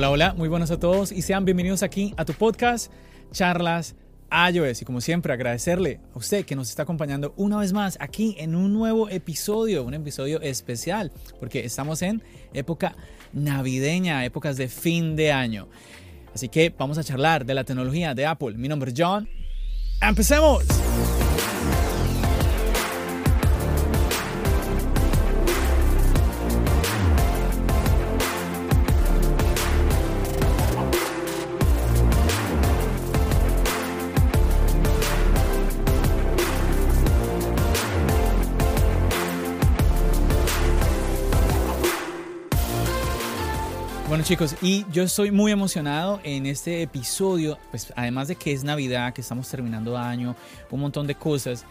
Hola, hola, muy buenos a todos y sean bienvenidos aquí a tu podcast, Charlas iOS. Y como siempre, agradecerle a usted que nos está acompañando una vez más aquí en un nuevo episodio, un episodio especial, porque estamos en época navideña, épocas de fin de año. Así que vamos a charlar de la tecnología de Apple. Mi nombre es John. ¡Empecemos! Chicos, y yo estoy muy emocionado en este episodio, pues además de que es Navidad, que estamos terminando año, un montón de cosas.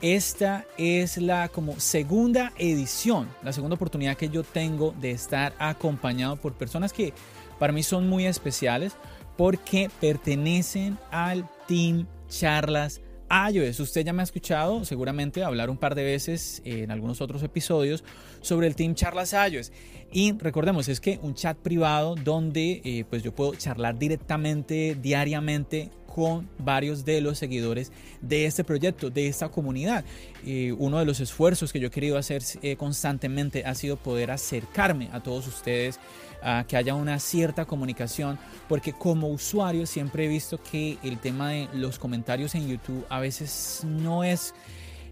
Esta es la como segunda edición, la segunda oportunidad que yo tengo de estar acompañado por personas que para mí son muy especiales porque pertenecen al Team Charlas iOS. Usted ya me ha escuchado seguramente hablar un par de veces en algunos otros episodios sobre el Team Charlas iOS. Y recordemos, es que un chat privado donde eh, pues yo puedo charlar directamente, diariamente con varios de los seguidores de este proyecto, de esta comunidad. Eh, uno de los esfuerzos que yo he querido hacer eh, constantemente ha sido poder acercarme a todos ustedes, que haya una cierta comunicación, porque como usuario siempre he visto que el tema de los comentarios en YouTube a veces no es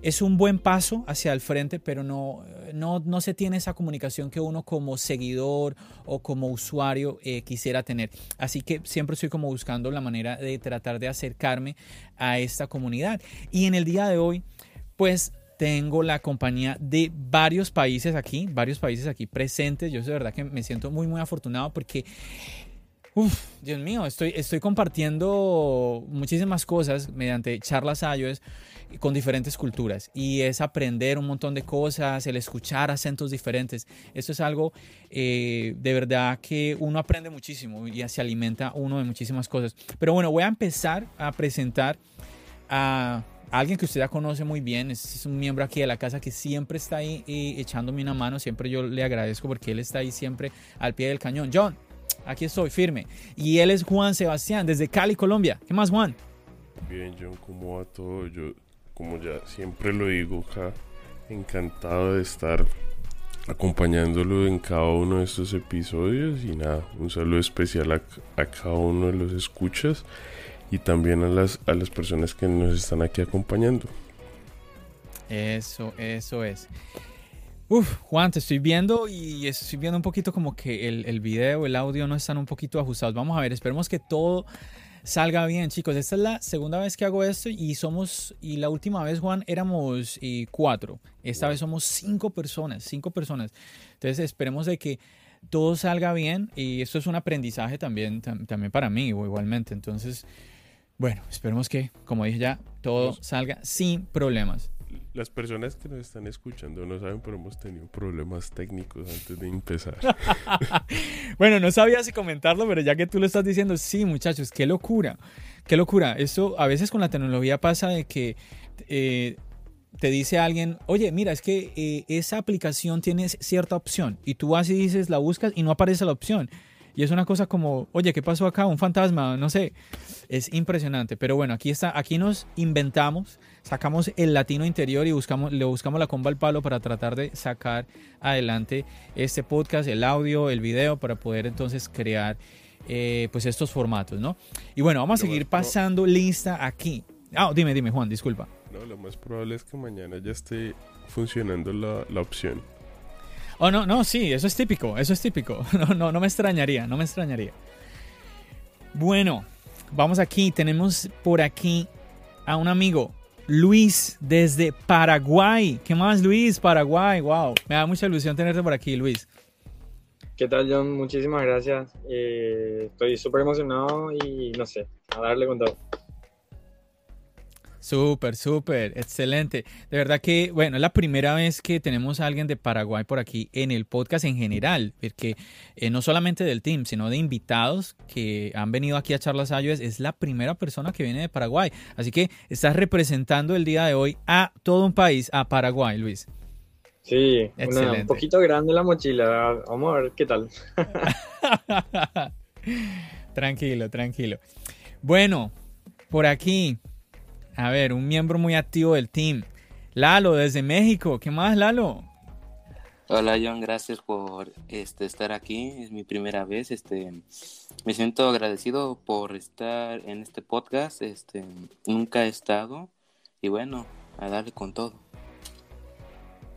es un buen paso hacia el frente, pero no, no, no, se tiene esa comunicación que uno como seguidor o como usuario eh, quisiera tener. Así que siempre estoy como buscando la manera de tratar de acercarme a esta comunidad. Y en el día de hoy, pues tengo la compañía de varios países aquí, varios países aquí presentes. Yo de verdad que me siento muy, muy afortunado porque Uf, Dios mío, estoy, estoy compartiendo muchísimas cosas mediante charlas iOS con diferentes culturas y es aprender un montón de cosas, el escuchar acentos diferentes. Esto es algo eh, de verdad que uno aprende muchísimo y se alimenta uno de muchísimas cosas. Pero bueno, voy a empezar a presentar a alguien que usted ya conoce muy bien, es, un miembro aquí de la casa que siempre está ahí eh, echándome una mano, siempre yo le agradezco porque él está ahí siempre al pie del cañón. John, aquí estoy firme. Y él es Juan Sebastián, desde Cali, Colombia. ¿Qué más, Juan? Bien, John, ¿cómo va todo? Yo, como ya siempre lo digo encantado de estar acompañándolo en cada uno de estos episodios. Y nada, un saludo especial a cada uno de los escuchas y también a las, a las personas que nos están aquí acompañando. Eso, eso es. Uf, Juan, te estoy viendo y estoy viendo un poquito como que el, el, video, el audio no están un poquito ajustados. Vamos a ver, esperemos que todo salga bien, chicos. Esta es la segunda vez que hago esto y somos, y la última vez, Juan, éramos eh, cuatro. Esta vez somos cinco personas, cinco personas. Entonces esperemos de que todo salga bien y esto es un aprendizaje también, también para mí igualmente. Entonces, bueno, esperemos que, como dije ya, todo salga sin problemas las personas que nos están escuchando no saben, pero hemos tenido problemas técnicos antes de empezar. bueno, no sabía si comentarlo, pero ya que tú lo estás diciendo, sí, muchachos, qué locura, qué locura. Esto a veces con la tecnología pasa de que eh, te dice alguien, oye, mira, es que eh, esa aplicación tiene cierta opción y tú vas y dices, la buscas y no aparece la opción. Y es una cosa como, oye, ¿qué pasó acá? Un fantasma, no sé. Es impresionante. Pero bueno, aquí está, aquí nos inventamos, sacamos el latino interior y buscamos, le buscamos la comba al palo para tratar de sacar adelante este podcast, el audio, el video, para poder entonces crear eh, pues estos formatos, ¿no? Y bueno, vamos a seguir pasando lista aquí. Ah, dime, dime, Juan, disculpa. No, lo más probable es que mañana ya esté funcionando la, la opción. Oh, no, no, sí, eso es típico, eso es típico. No, no, no me extrañaría, no me extrañaría. Bueno, vamos aquí, tenemos por aquí a un amigo, Luis, desde Paraguay. ¿Qué más, Luis? Paraguay, wow. Me da mucha ilusión tenerte por aquí, Luis. ¿Qué tal, John? Muchísimas gracias. Eh, estoy súper emocionado y no sé, a darle con todo. Súper, súper, excelente. De verdad que, bueno, es la primera vez que tenemos a alguien de Paraguay por aquí en el podcast en general, porque eh, no solamente del team, sino de invitados que han venido aquí a Charlas iOS, es la primera persona que viene de Paraguay. Así que estás representando el día de hoy a todo un país, a Paraguay, Luis. Sí, un poquito grande la mochila. Vamos a ver qué tal. tranquilo, tranquilo. Bueno, por aquí, a ver, un miembro muy activo del team. Lalo, desde México. ¿Qué más, Lalo? Hola John, gracias por este, estar aquí. Es mi primera vez. Este, me siento agradecido por estar en este podcast. Este, nunca he estado y bueno, a darle con todo.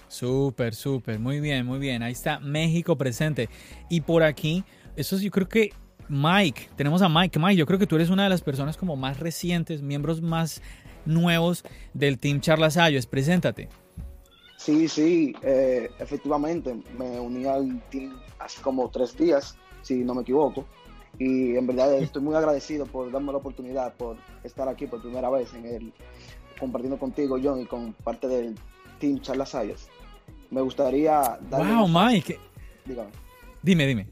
Súper, súper, muy bien, muy bien. Ahí está México presente. Y por aquí, eso yo creo que Mike, tenemos a Mike. Mike, yo creo que tú eres una de las personas como más recientes, miembros más nuevos del Team Charlas Ayos. Preséntate. Sí, sí, eh, efectivamente, me uní al team hace como tres días, si no me equivoco, y en verdad estoy muy agradecido por darme la oportunidad, por estar aquí por primera vez en el, compartiendo contigo, John, y con parte del team Charlas Ayas. Me gustaría. ¡Wow, Mike! Dígame. Dime, dime.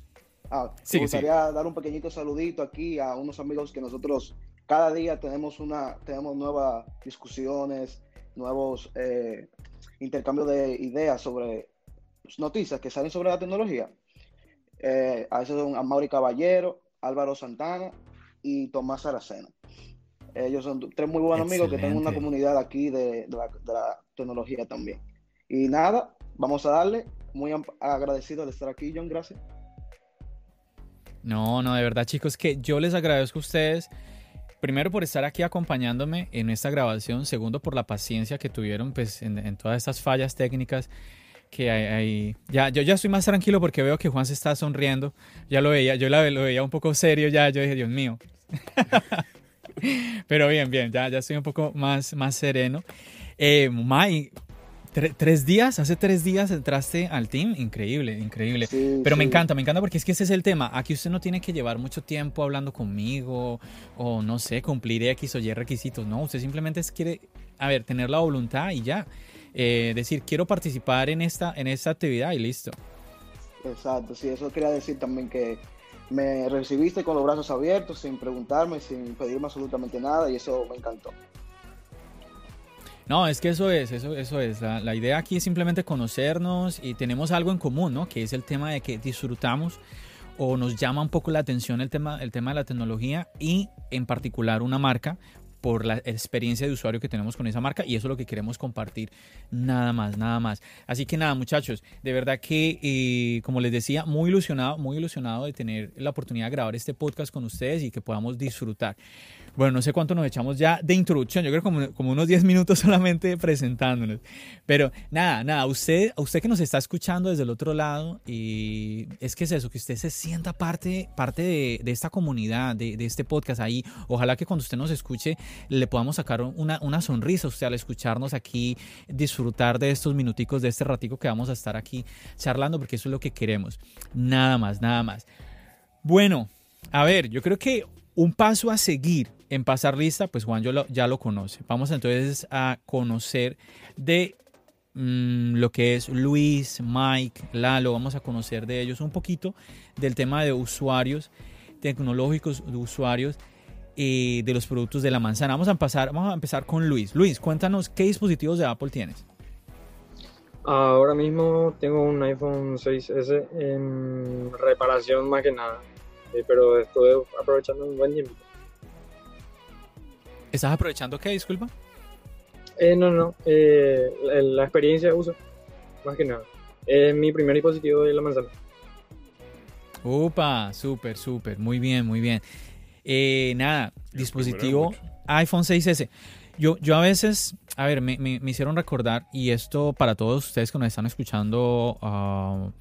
Ah, me gustaría dar un pequeñito saludito aquí a unos amigos que nosotros cada día tenemos una tenemos nuevas discusiones, nuevos eh, intercambio de ideas sobre noticias que salen sobre la tecnología. Eh, a esos son a Mauri Caballero, Álvaro Santana y Tomás Aracena. Ellos son tres muy buenos amigos que tienen una comunidad aquí de, la, tecnología también. Y nada, vamos a darle. Muy agradecido de estar aquí, John. Gracias. No, no, de verdad, chicos, que yo les agradezco a ustedes primero por estar aquí acompañándome en esta grabación, segundo por la paciencia que tuvieron pues, en, todas estas fallas técnicas que hay, Ya, yo ya estoy más tranquilo porque veo que Juan se está sonriendo. Ya lo veía, yo lo veía un poco serio ya, yo dije, Dios mío. Pero bien, bien, ya, ya estoy un poco más, más sereno. Eh, Tres días, hace tres días entraste al team, increíble, increíble. Pero me encanta, me encanta porque es que ese es el tema. Aquí usted no tiene que llevar mucho tiempo hablando conmigo o no sé, cumplir X o Y requisitos. No, usted simplemente quiere, a ver, tener la voluntad y ya. Eh, decir, quiero participar en esta, en esta actividad y listo. Exacto, sí, eso quería decir también que me recibiste con los brazos abiertos, sin preguntarme, sin pedirme absolutamente nada y eso me encantó. No, es que eso es, eso, eso es. La, idea aquí es simplemente conocernos y tenemos algo en común, ¿no? Que es el tema de que disfrutamos o nos llama un poco la atención el tema, el tema de la tecnología y en particular una marca por la experiencia de usuario que tenemos con esa marca y eso es lo que queremos compartir. Nada más, nada más. Así que nada, muchachos, de verdad que, eh, como les decía, muy ilusionado, muy ilusionado de tener la oportunidad de grabar este podcast con ustedes y que podamos disfrutar. Bueno, no sé cuánto nos echamos ya de introducción, yo creo como, como unos 10 minutos solamente presentándonos. Pero nada, nada, usted, a usted que nos está escuchando desde el otro lado, y es que es eso, que usted se sienta parte, parte de, esta comunidad, de, de, este podcast ahí. Ojalá que cuando usted nos escuche le podamos sacar una, una sonrisa a usted al escucharnos aquí, disfrutar de estos minuticos, de este ratico que vamos a estar aquí charlando, porque eso es lo que queremos. Nada más, nada más. Bueno, a ver, yo creo que un paso a seguir en pasar lista, pues Juan ya lo conoce. Vamos entonces a conocer de mm, lo que es Luis, Mike, Lalo, vamos a conocer de ellos un poquito del tema de usuarios tecnológicos, de usuarios y de los productos de la manzana. Vamos a, empezar, vamos a empezar con Luis. Luis, cuéntanos qué dispositivos de Apple tienes. Ahora mismo tengo un iPhone 6S en reparación más que nada, eh, pero estoy aprovechando un buen tiempo. ¿Estás aprovechando qué, disculpa? Eh, no, no, eh, la, experiencia de uso, más que nada. Es mi primer dispositivo de la manzana. Upa, súper, súper, muy bien, muy bien. Eh, nada, dispositivo iPhone 6S. Yo, yo a veces, a ver, me, hicieron recordar, y esto para todos ustedes que nos están escuchando,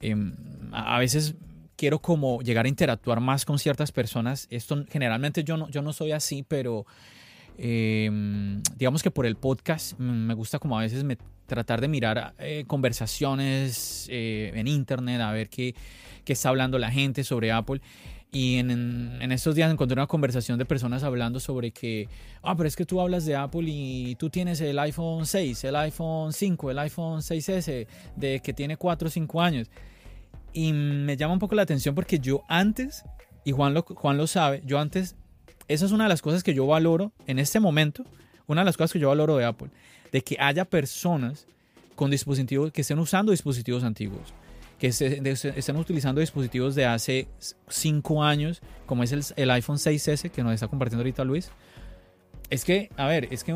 em, a veces quiero como llegar a interactuar más con ciertas personas. Esto generalmente yo no, yo no soy así, pero em, digamos que por el podcast me gusta como a veces tratar de mirar eh, conversaciones eh, en internet, a ver qué, qué, está hablando la gente sobre Apple. Y en, en, estos días encontré una conversación de personas hablando sobre que, ah, pero es que tú hablas de Apple y tú tienes el iPhone 6, el iPhone 5, el iPhone 6S, de que tiene 4 o 5 años. Y me llama un poco la atención porque yo antes, y Juan lo, Juan lo sabe, yo antes, esa es una de las cosas que yo valoro en este momento, una de las cosas que yo valoro de Apple, de que haya personas con dispositivos que estén usando dispositivos antiguos. que se, están utilizando dispositivos de hace 5 años, como es el, el, iPhone 6S que nos está compartiendo ahorita Luis. Es que, a ver, es que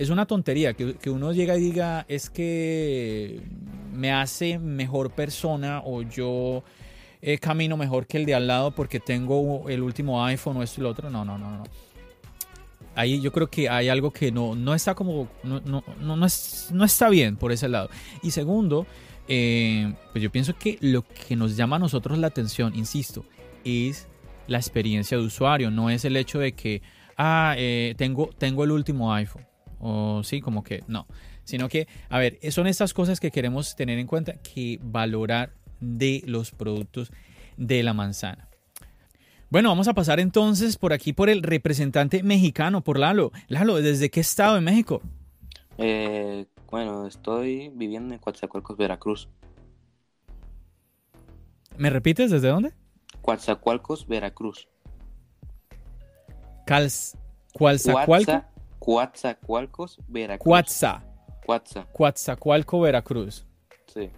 es una tontería que, uno llega y diga, es que me hace mejor persona o yo eh, camino mejor que el de al lado porque tengo el último iPhone o esto y lo otro. No, no, no, no. Ahí yo creo que hay algo que no, no está como. No, no, no, no está bien por ese lado. Y segundo, eh, pues yo pienso que lo que nos llama a nosotros la atención, insisto, es la experiencia de usuario. No es el hecho de que, ah, eh, tengo, tengo el último iPhone. O sí, como que no. Sino que, a ver, son estas cosas que queremos tener en cuenta que valorar de los productos de la manzana. Bueno, vamos a pasar entonces por aquí por el representante mexicano, por Lalo. Lalo, ¿desde qué estado de México? Eh, bueno, estoy viviendo en Coatzacoalcos, Veracruz. ¿Me repites desde dónde? Coatzacoalcos, Veracruz. Cals... Coatzacoalcos, Veracruz. Cuatza. Coatzacoalco, Veracruz. Sí.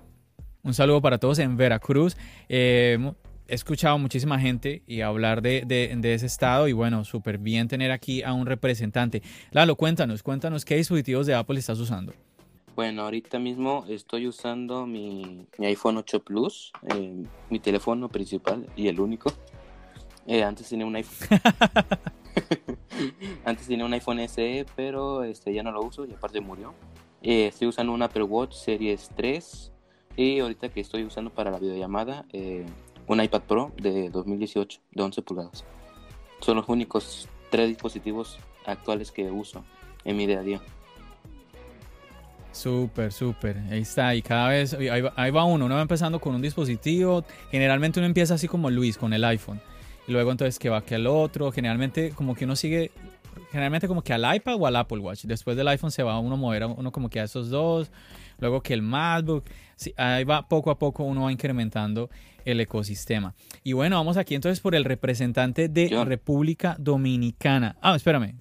Un saludo para todos en Veracruz. Eh, he escuchado muchísima gente y hablar de, ese estado y bueno, súper bien tener aquí a un representante. Lalo, cuéntanos, cuéntanos qué dispositivos de Apple estás usando. Bueno, ahorita mismo estoy usando mi, iPhone 8 Plus, eh, mi teléfono principal y el único. Eh, antes tenía un iPhone. antes tenía un iPhone SE, pero este ya no lo uso y aparte murió. estoy usando un Apple Watch Series 3 y ahorita que estoy usando para la videollamada, eh, un iPad Pro de 2018, de 11 pulgadas. Son los únicos tres dispositivos actuales que uso en mi día a día. Súper, súper. Ahí está. Y cada vez, ahí va, uno. Uno va empezando con un dispositivo. Generalmente uno empieza así como Luis, con el iPhone. Y luego entonces que va que al otro. Generalmente como que uno sigue, generalmente como que al iPad o al Apple Watch. Después del iPhone se va uno a mover a uno como que a esos dos luego que el MacBook, ahí va poco a poco uno va incrementando el ecosistema. Y bueno, vamos aquí entonces por el representante de República Dominicana. Ah, espérame.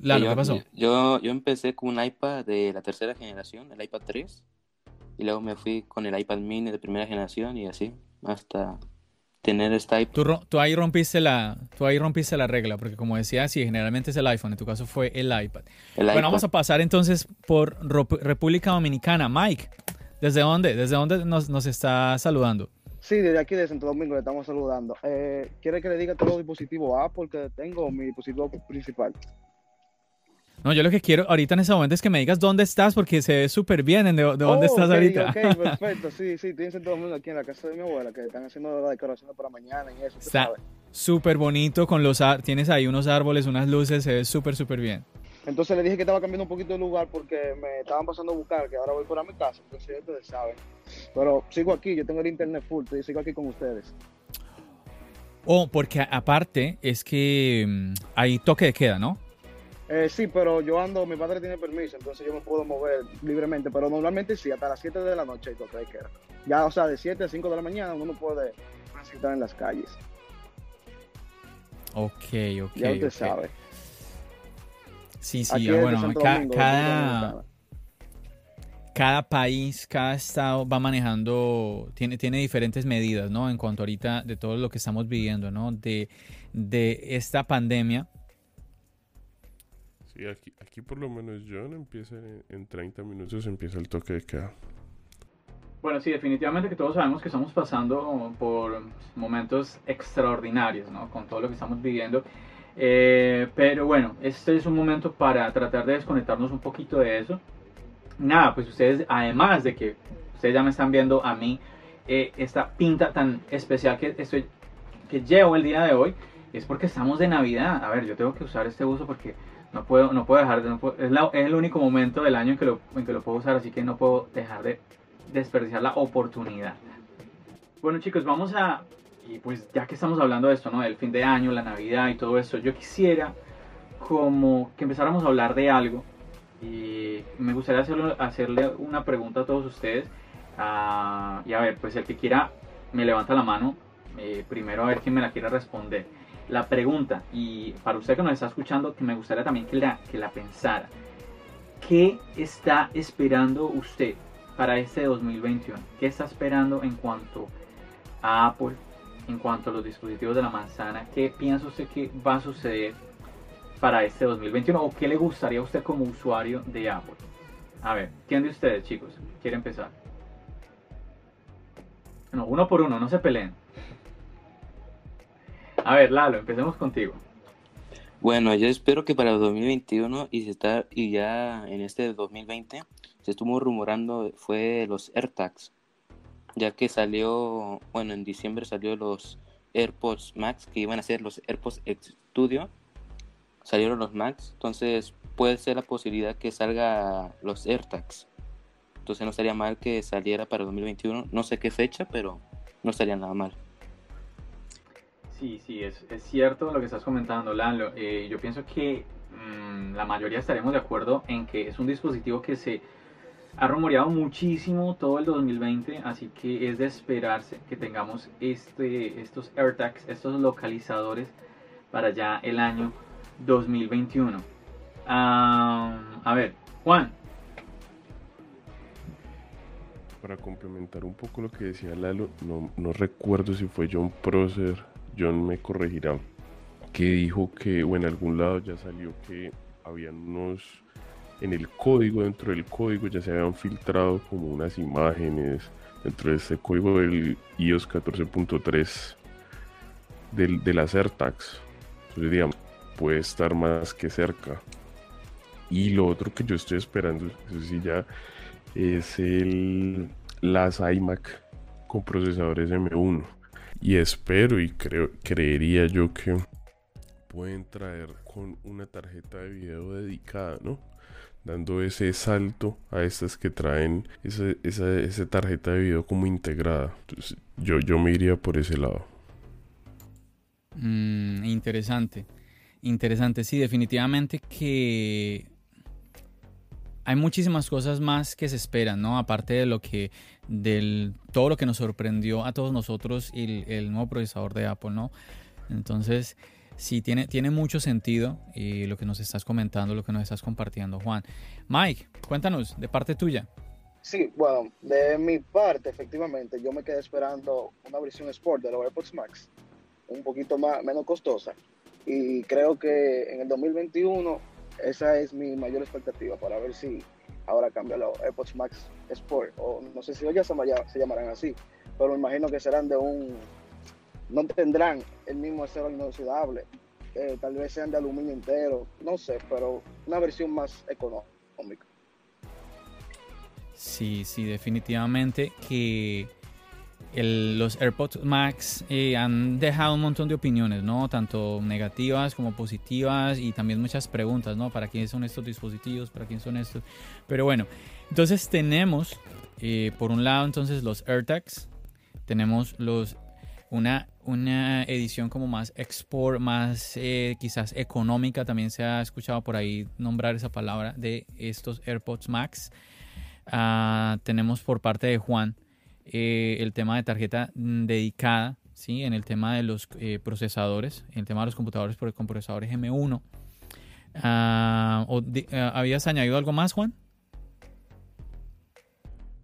Lalo, ¿qué pasó? Yo, yo empecé con un iPad de la tercera generación, el iPad 3, y luego me fui con el iPad mini de primera generación y así, hasta tener esta Tú, tú, ahí rompiste la, tú ahí rompiste la regla, porque como decía, sí, generalmente es el iPhone, en tu caso fue el iPad. bueno, vamos a pasar entonces por República Dominicana. Mike, ¿desde dónde? ¿Desde dónde nos, nos está saludando? Sí, desde aquí de Santo Domingo le estamos saludando. Eh, ¿Quiere que le diga todos los dispositivos Apple que tengo, mi dispositivo principal? No, yo lo que quiero ahorita en ese momento es que me digas dónde estás porque se ve súper bien de, de dónde estás ahorita. Ok, perfecto, sí, sí, estoy en todo el mundo aquí en la casa de mi abuela que están haciendo la decoración para mañana y eso. Está súper bonito con los tienes ahí unos árboles, unas luces, se ve súper, súper bien. Entonces le dije que estaba cambiando un poquito de lugar porque me estaban pasando a buscar, que ahora voy por a mi casa, entonces ustedes saben. Pero sigo aquí, yo tengo el internet full, y sigo aquí con ustedes. Oh, porque aparte es que mm, hay toque de queda, ¿no? Eh, sí, pero yo ando, mi padre tiene permiso, entonces yo me puedo mover libremente, pero normalmente sí, hasta las 7 de la noche y que Ya, o sea, de 7 a 5 de la mañana uno puede transitar en las calles. Ok, ok. Ya usted sabe. Sí, sí, bueno, cada, cada país, cada estado va manejando, tiene, tiene diferentes medidas, ¿no? En cuanto ahorita de todo lo que estamos viviendo, ¿no? De, de esta pandemia Sí, aquí, aquí por lo menos John empieza en, 30 minutos, empieza el toque de queda. Bueno, sí, definitivamente que todos sabemos que estamos pasando por momentos extraordinarios, ¿no? Con todo lo que estamos viviendo. Eh, pero bueno, este es un momento para tratar de desconectarnos un poquito de eso. Nada, pues ustedes, además de que ustedes ya me están viendo a mí, eh, esta pinta tan especial que, estoy, que llevo el día de hoy, es porque estamos de Navidad. A ver, yo tengo que usar este uso porque no puedo, no puedo dejar de, es, es, el único momento del año en que, lo, en que lo puedo usar, así que no puedo dejar de desperdiciar la oportunidad. Bueno chicos, vamos a, y pues ya que estamos hablando de esto, ¿no? Del fin de año, la Navidad y todo eso, yo quisiera como que empezáramos a hablar de algo y me gustaría hacerle, una pregunta a todos ustedes. Uh, y a ver, pues el que quiera me levanta la mano, eh, primero a ver quién me la quiere responder la pregunta, y para usted que nos está escuchando, que me gustaría también que la, que la pensara. ¿Qué está esperando usted para este 2021? ¿Qué está esperando en cuanto a Apple, en cuanto a los dispositivos de la manzana? ¿Qué piensa usted que va a suceder para este 2021 o qué le gustaría a usted como usuario de Apple? A ver, ¿quién de ustedes, chicos, quiere empezar? No, uno por uno, no se peleen. A ver, Lalo, empecemos contigo. Bueno, yo espero que para el 2021 y, ya en este 2020 se estuvo rumorando fue los AirTags, ya que salió, bueno, en diciembre salió los AirPods Max, que iban a ser los AirPods Studio, salieron los Max, entonces puede ser la posibilidad que salga los AirTags. Entonces no estaría mal que saliera para 2021, no sé qué fecha, pero no estaría nada mal. Sí, sí, es, cierto lo que estás comentando, Lalo. Eh, yo pienso que mm, la mayoría estaremos de acuerdo en que es un dispositivo que se ha rumoreado muchísimo todo el 2020, así que es de esperarse que tengamos este, estos AirTags, estos localizadores para ya el año 2021. a ver, Juan. Para complementar un poco lo que decía Lalo, no, no recuerdo si fue John Prosser John me corregirá, que dijo que, o en algún lado ya salió que habían unos, en el código, dentro del código ya se habían filtrado como unas imágenes dentro de ese código del iOS 14.3 del, de las AirTags. Entonces, digamos, puede estar más que cerca. Y lo otro que yo estoy esperando, eso sí ya, es el, las iMac con procesadores M1 y espero y creo, creería yo que pueden traer con una tarjeta de video dedicada, ¿no? Dando ese salto a estas que traen esa, esa, tarjeta de video como integrada. Entonces, yo, yo me iría por ese lado. Mm, interesante. Interesante, sí, definitivamente que hay muchísimas cosas más que se esperan, ¿no? Aparte de lo que del todo lo que nos sorprendió a todos nosotros el, el nuevo procesador de Apple, ¿no? Entonces, sí, tiene, tiene mucho sentido y lo que nos estás comentando, lo que nos estás compartiendo, Juan. Mike, cuéntanos, de parte tuya. Sí, bueno, de mi parte, efectivamente, yo me quedé esperando una versión Sport de los AirPods Max, un poquito más, menos costosa. Y creo que en el 2021 esa es mi mayor expectativa para ver si ahora cambia los AirPods Max Sport, o no sé si ya se, llamarán así, pero me imagino que serán de un, no tendrán el mismo acero inoxidable, eh, tal vez sean de aluminio entero, no sé, pero una versión más económica. Sí, sí, definitivamente que los AirPods Max eh, han dejado un montón de opiniones, ¿no? Tanto negativas como positivas y también muchas preguntas, ¿no? ¿Para quiénes son estos dispositivos? ¿Para quién son estos? Pero bueno, entonces tenemos, eh, por un lado, entonces los AirTags, tenemos los una, una edición como más export, más eh, quizás económica, también se ha escuchado por ahí nombrar esa palabra de estos AirPods Max. Ah, tenemos por parte de Juan eh, el tema de tarjeta mm, dedicada, ¿sí? en el tema de los eh, procesadores, en el tema de los computadores por con procesadores M1. Ah, ah, ¿Habías añadido algo más, Juan?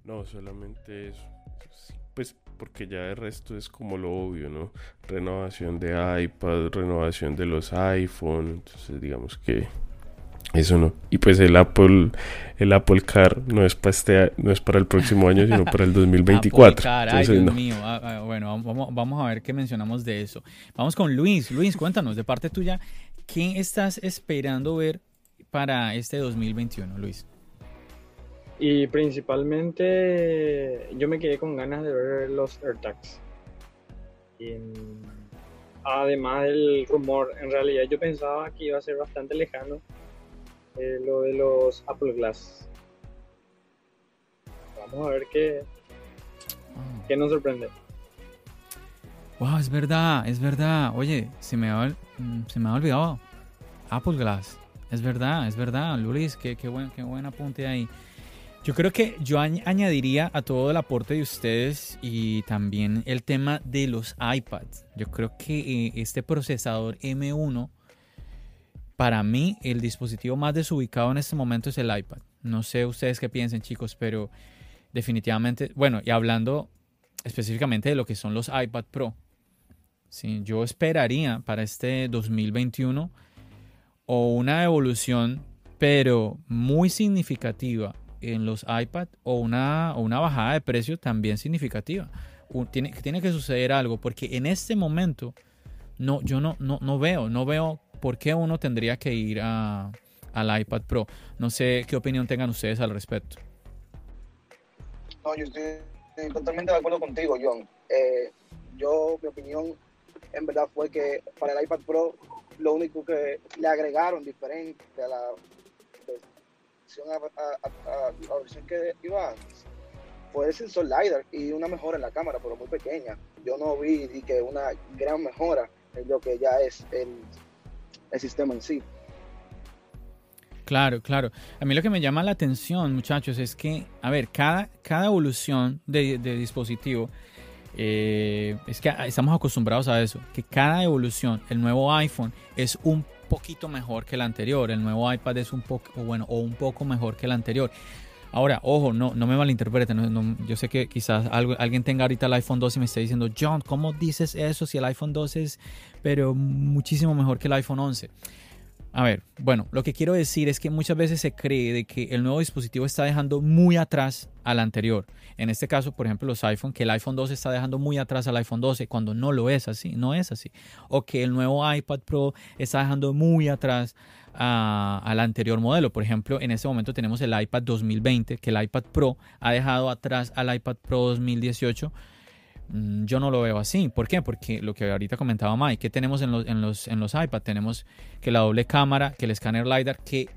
No, solamente eso. Pues porque ya el resto es como lo obvio, ¿no? Renovación de iPad, renovación de los iPhone, entonces digamos que eso no. Y pues el Apple, el Apple Car no es para este, no es para el próximo año, sino para el 2024. ay, Dios mío. Ah, ah, bueno, vamos, vamos a ver qué mencionamos de eso. Vamos con Luis. Luis, cuéntanos, de parte tuya, ¿qué estás esperando ver para este 2021, Luis? Y principalmente yo me quedé con ganas de ver los AirTags. además del rumor, en realidad yo pensaba que iba a ser bastante lejano eh, lo de los Apple Glass. Vamos a ver qué, qué nos sorprende. Wow, es verdad, es verdad. Oye, se me ha, mm, se me ha olvidado. Apple Glass. Es verdad, es verdad. Luis, qué, qué, buen, qué buen apunte ahí. Yo creo que yo añadiría a todo el aporte de ustedes y también el tema de los iPads. Yo creo que eh, este procesador M1 para mí, el dispositivo más desubicado en este momento es el iPad. No sé ustedes qué piensen, chicos, pero definitivamente, bueno, y hablando específicamente de lo que son los iPad Pro, ¿sí? yo esperaría para este 2021 o una evolución, pero muy significativa en los iPad o una, o una bajada de precio también significativa. Tiene, tiene que suceder algo, porque en este momento no, yo no, no, no veo, no veo por qué uno tendría que ir a, al iPad Pro. No sé qué opinión tengan ustedes al respecto. No, yo estoy totalmente de acuerdo contigo, John. Eh, yo, mi opinión, en verdad fue que para el iPad Pro lo único que le agregaron diferente a la versión, a, la versión que iba antes fue el sensor LiDAR y una mejora en la cámara, pero muy pequeña. Yo no vi que una gran mejora en lo que ya es el, el sistema en sí. Claro, claro. A mí lo que me llama la atención, muchachos, es que, a ver, cada, cada evolución de, dispositivo, eh, es que estamos acostumbrados a eso, que cada evolución, el nuevo iPhone es un poquito mejor que el anterior, el nuevo iPad es un poco, bueno, o un poco mejor que el anterior. Ahora, ojo, no, no me malinterpreten. yo sé que quizás alguien tenga ahorita el iPhone 12 y me esté diciendo, John, ¿cómo dices eso si el iPhone 12 es pero muchísimo mejor que el iPhone 11? A ver, bueno, lo que quiero decir es que muchas veces se cree que el nuevo dispositivo está dejando muy atrás al anterior. En este caso, por ejemplo, los iPhone, que el iPhone 12 está dejando muy atrás al iPhone 12 cuando no lo es así, no es así. O que el nuevo iPad Pro está dejando muy atrás al anterior modelo. Por ejemplo, en este momento tenemos el iPad 2020, que el iPad Pro ha dejado atrás al iPad Pro 2018 Mm, yo no lo veo así. ¿Por qué? Porque lo que ahorita comentaba Mike, ¿qué tenemos en los, en los, en los iPad? Tenemos que la doble cámara, que el escáner LiDAR, que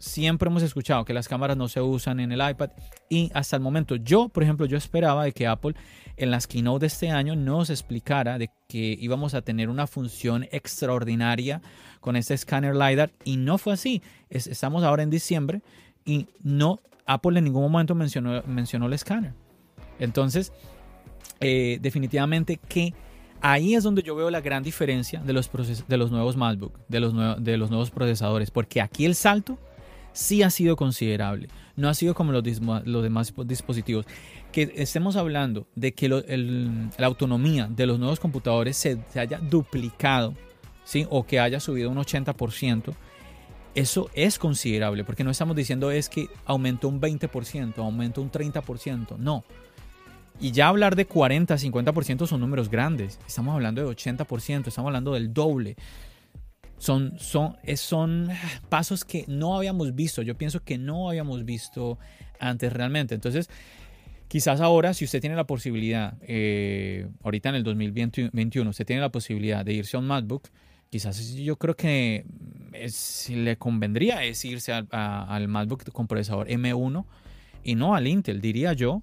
siempre hemos escuchado que las cámaras no se usan en el iPad y hasta el momento yo, por ejemplo, yo esperaba de que Apple en las keynote de este año nos explicara de que íbamos a tener una función extraordinaria con este escáner LiDAR y no fue así. estamos ahora en diciembre y no, Apple en ningún momento mencionó, mencionó el escáner. Entonces, eh, definitivamente que ahí es donde yo veo la gran diferencia de los, de los nuevos MacBook, de los, de los nuevos procesadores, porque aquí el salto sí ha sido considerable, no ha sido como los, los demás dispositivos. Que estemos hablando de que la autonomía de los nuevos computadores se, haya duplicado, ¿sí? o que haya subido un 80%, eso es considerable, porque no estamos diciendo es que aumentó un 20%, aumentó un 30%, no y ya hablar de 40, 50% son números grandes. Estamos hablando de 80%, estamos hablando del doble. Son, son, son pasos que no habíamos visto. Yo pienso que no habíamos visto antes realmente. Entonces, quizás ahora, si usted tiene la posibilidad, eh, ahorita en el 2021, usted tiene la posibilidad de irse a un MacBook, quizás yo creo que le convendría es irse al MacBook con procesador M1 y no al Intel, diría yo,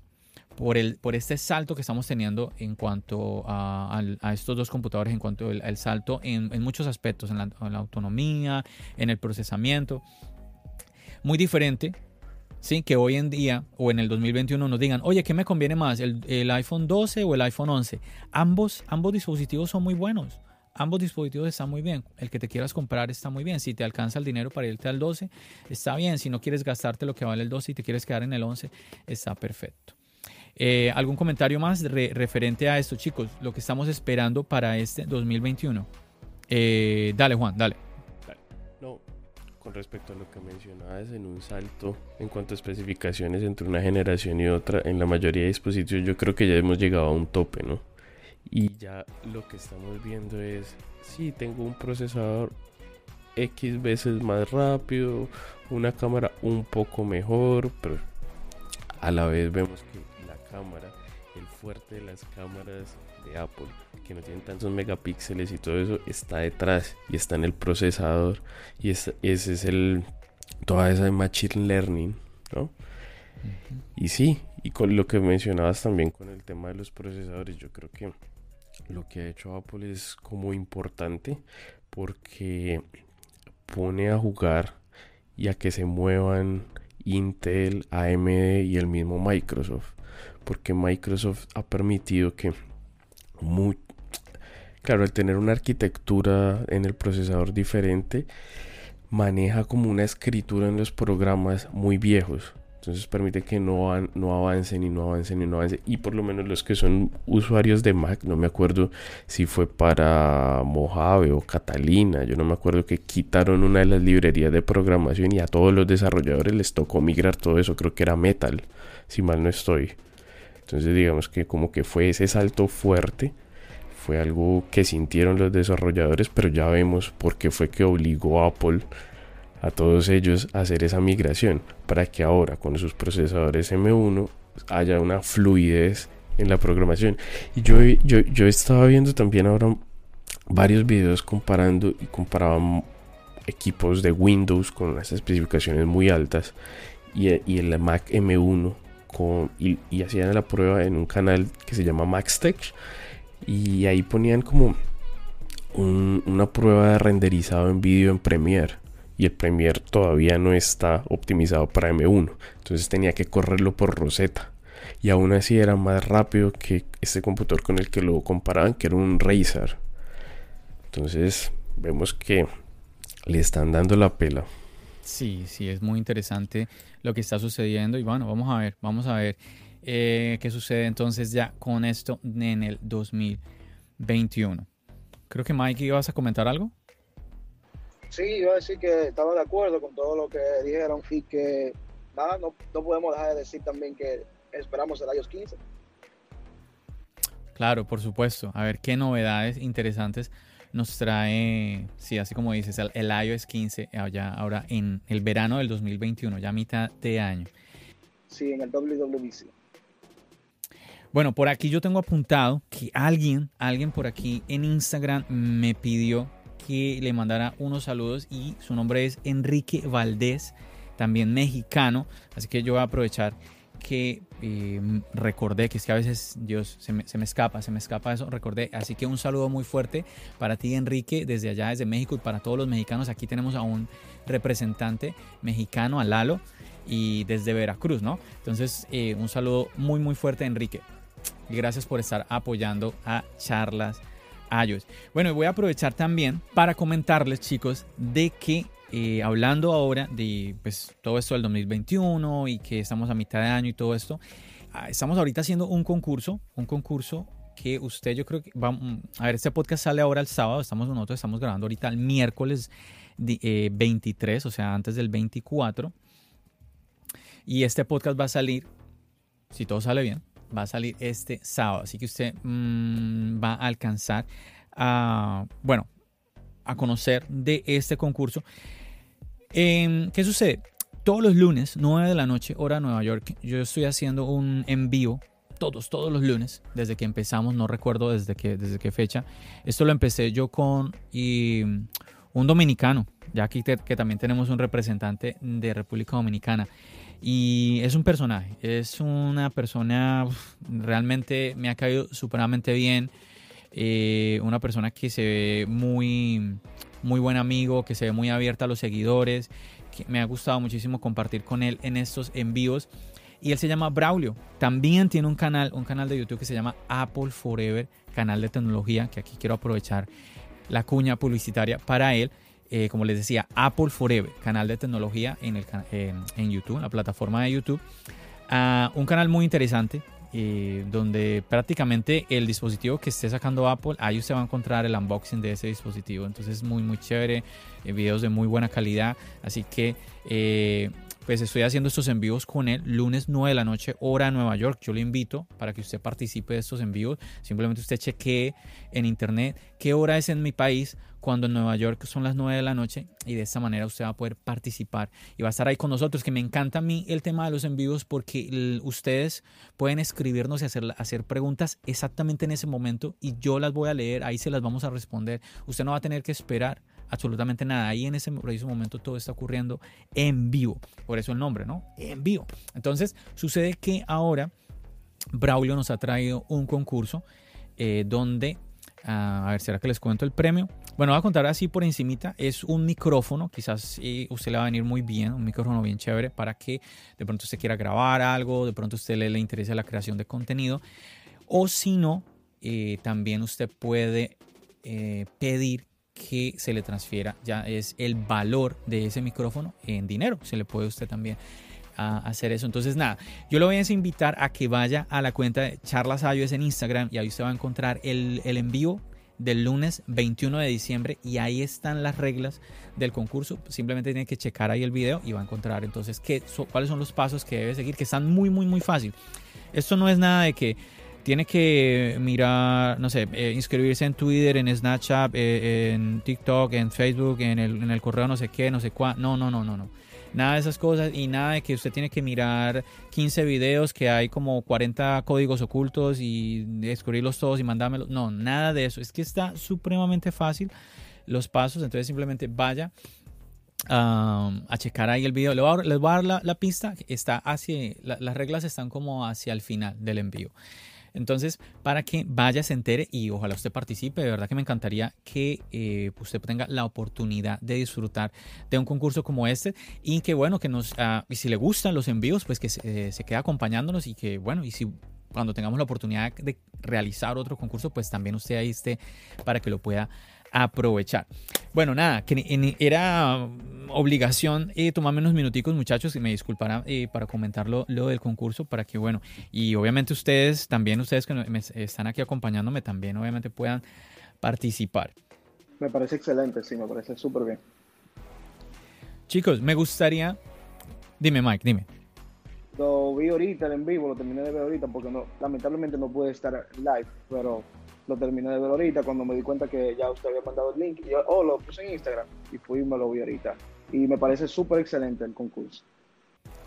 por, el, por este salto que estamos teniendo en cuanto a, estos dos computadores, en cuanto al, salto en, muchos aspectos, en la, autonomía, en el procesamiento. Muy diferente, ¿sí? Que hoy en día o en el 2021 nos digan, oye, ¿qué me conviene más, el, iPhone 12 o el iPhone 11? Ambos, ambos dispositivos son muy buenos. Ambos dispositivos están muy bien. El que te quieras comprar está muy bien. Si te alcanza el dinero para irte al 12, está bien. Si no quieres gastarte lo que vale el 12 y te quieres quedar en el 11, está perfecto. Eh, ¿Algún comentario más referente a esto, chicos? Lo que estamos esperando para este 2021. Eh, dale, Juan, dale. No, con respecto a lo que mencionabas, en un salto en cuanto a especificaciones entre una generación y otra, en la mayoría de dispositivos yo creo que ya hemos llegado a un tope, ¿no? Y ya lo que estamos viendo es, sí, tengo un procesador X veces más rápido, una cámara un poco mejor, pero a la vez vemos que cámara, el fuerte de las cámaras de Apple, que no tienen tantos megapíxeles y todo eso, está detrás y está en el procesador. Y ese es el. toda esa machine learning, ¿no? Y sí, y con lo que mencionabas también con el tema de los procesadores, yo creo que lo que ha hecho Apple es como importante porque pone a jugar y a que se muevan Intel, AMD y el mismo Microsoft porque Microsoft ha permitido que claro, al tener una arquitectura en el procesador diferente, maneja como una escritura en los programas muy viejos. Entonces permite que no avancen y no avancen y no avancen. Y por lo menos los que son usuarios de Mac, no me acuerdo si fue para Mojave o Catalina, yo no me acuerdo que quitaron una de las librerías de programación y a todos los desarrolladores les tocó migrar todo eso, creo que era Metal, si mal no estoy. Entonces digamos que como que fue ese salto fuerte, fue algo que sintieron los desarrolladores, pero ya vemos por qué fue que obligó a Apple a todos ellos hacer esa migración para que ahora con sus procesadores M1 haya una fluidez en la programación. Y yo, yo, yo estaba viendo también ahora varios videos comparando y comparaban equipos de Windows con unas especificaciones muy altas y, y el Mac M1 y, hacían la prueba en un canal que se llama MaxTech y ahí ponían como una prueba de renderizado en vídeo en Premiere y el Premiere todavía no está optimizado para M1. Entonces tenía que correrlo por Rosetta. Y aún así era más rápido que este computador con el que lo comparaban, que era un Razer. Entonces vemos que le están dando la pela. Sí, sí, es muy interesante lo que está sucediendo. Y bueno, vamos a ver, vamos a ver eh, qué sucede entonces ya con esto en el 2021. Creo que Mike ibas a comentar algo. Sí, iba a decir que estaba de acuerdo con todo lo que dijeron y que nada, no, podemos dejar de decir también que esperamos el iOS 15. Claro, por supuesto. A ver qué novedades interesantes nos trae, sí, así como dices, el, iOS 15 allá ahora en el verano del 2021, ya mitad de año. Sí, en el WWDC. Bueno, por aquí yo tengo apuntado que alguien, alguien por aquí en Instagram me pidió que le mandara unos saludos y su nombre es Enrique Valdés, también mexicano, así que yo voy a aprovechar que eh, recordé que es que a veces Dios se me, se me, escapa, se me escapa eso, recordé, así que un saludo muy fuerte para ti Enrique desde allá, desde México y para todos los mexicanos, aquí tenemos a un representante mexicano, a Lalo, y desde Veracruz, ¿no? Entonces, eh, un saludo muy, muy fuerte Enrique. Y gracias por estar apoyando a Charlas bueno, y voy a aprovechar también para comentarles, chicos, de que hablando ahora de pues, todo esto del 2021 y que estamos a mitad de año y todo esto, ah, estamos ahorita haciendo un concurso, un concurso que usted yo creo que va, mm, a ver, este podcast sale ahora el sábado, estamos nosotros estamos grabando ahorita el miércoles 23, eh, o sea, antes del 24. Y este podcast va a salir, si todo sale bien, va a salir este sábado. Así que usted mm, va a alcanzar a, bueno, a conocer de este concurso. Em, ¿Qué sucede? Todos los lunes, 9 de la noche, hora Nueva York, yo estoy haciendo un envío todos, todos los lunes, desde que empezamos, no recuerdo desde qué, desde qué fecha. Esto lo empecé yo con un dominicano, ya aquí que también tenemos un representante de República Dominicana. Y es un personaje, es una persona realmente me ha caído supremamente bien. Eh, una persona que se ve muy, muy buen amigo, que se ve muy abierta a los seguidores. Me ha gustado muchísimo compartir con él en estos envíos. Y él se llama Braulio. También tiene un canal, un canal de YouTube que se llama Apple Forever, canal de tecnología, que aquí quiero aprovechar la cuña publicitaria para él. Eh, como les decía, Apple Forever, canal de tecnología en, el, en, YouTube, la plataforma de YouTube. Ah, un canal muy interesante, eh, donde prácticamente el dispositivo que esté sacando Apple, ahí usted va a encontrar el unboxing de ese dispositivo. Entonces es muy, muy chévere, eh, videos de muy buena calidad. Así que pues estoy haciendo estos envíos con él lunes 9 de la noche, hora Nueva York. Yo le invito para que usted participe de estos envíos. Simplemente usted chequee en internet qué hora es en mi país cuando en Nueva York son las 9 de la noche y de esta manera usted va a poder participar y va a estar ahí con nosotros, que me encanta a mí el tema de los envíos porque ustedes pueden escribirnos y hacer, hacer preguntas exactamente en ese momento y yo las voy a leer, ahí se las vamos a responder. Usted no va a tener que esperar absolutamente nada. Ahí en ese preciso momento todo está ocurriendo en vivo. Por eso el nombre, ¿no? En vivo. Entonces sucede que ahora Braulio nos ha traído un concurso eh, donde, ah, a ver, ¿será que les cuento el premio? Bueno, voy a contar así por encimita. Es un micrófono, quizás usted le va a venir muy bien, un micrófono bien chévere para que de pronto usted quiera grabar algo, de pronto usted le, le interese la creación de contenido. O si no, eh, también usted puede eh, pedir que se le transfiera ya es el valor de ese micrófono en dinero. Se le puede usted también a hacer eso. Entonces, nada, yo lo voy a invitar a que vaya a la cuenta de Charlas iOS en Instagram y ahí usted va a encontrar el, el envío del lunes 21 de diciembre y ahí están las reglas del concurso. Simplemente tiene que checar ahí el video y va a encontrar entonces qué, cuáles son los pasos que debe seguir, que están muy, muy, muy fácil. Esto no es nada de que tiene que mirar, no sé, eh, inscribirse en Twitter, en Snapchat, eh, en TikTok, en Facebook, en el, en el correo no sé qué, no sé cuál. No, no, no, no, no. Nada de esas cosas y nada de que usted tiene que mirar 15 videos que hay como 40 códigos ocultos y descubrirlos todos y mandármelos. No, nada de eso. Es que está supremamente fácil los pasos. Entonces simplemente vaya a checar ahí el video. Les voy a, dar la, pista. Está hacia, las reglas están como hacia el final del envío. Entonces, para que vaya, se entere y ojalá usted participe, de verdad que me encantaría que eh, usted tenga la oportunidad de disfrutar de un concurso como este. Y que bueno, que nos, uh, y si le gustan los envíos, pues que se, eh, se quede acompañándonos y que bueno, y si cuando tengamos la oportunidad de realizar otro concurso, pues también usted ahí esté para que lo pueda aprovechar. Bueno, nada, que era obligación eh, tomarme unos minuticos, muchachos, y me disculparán eh, para comentar lo, del concurso, para que, bueno, y obviamente ustedes, también ustedes que me están aquí acompañándome, también obviamente puedan participar. Me parece excelente, sí, me parece súper bien. Chicos, me gustaría... Dime, Mike, dime. Lo vi ahorita en vivo, lo terminé de ver ahorita porque no, lamentablemente no pude estar live, pero lo terminé de ver ahorita cuando me di cuenta que ya usted había mandado el link. Y yo, oh, lo puse en Instagram y fui y me lo vi ahorita. Y me parece súper excelente el concurso.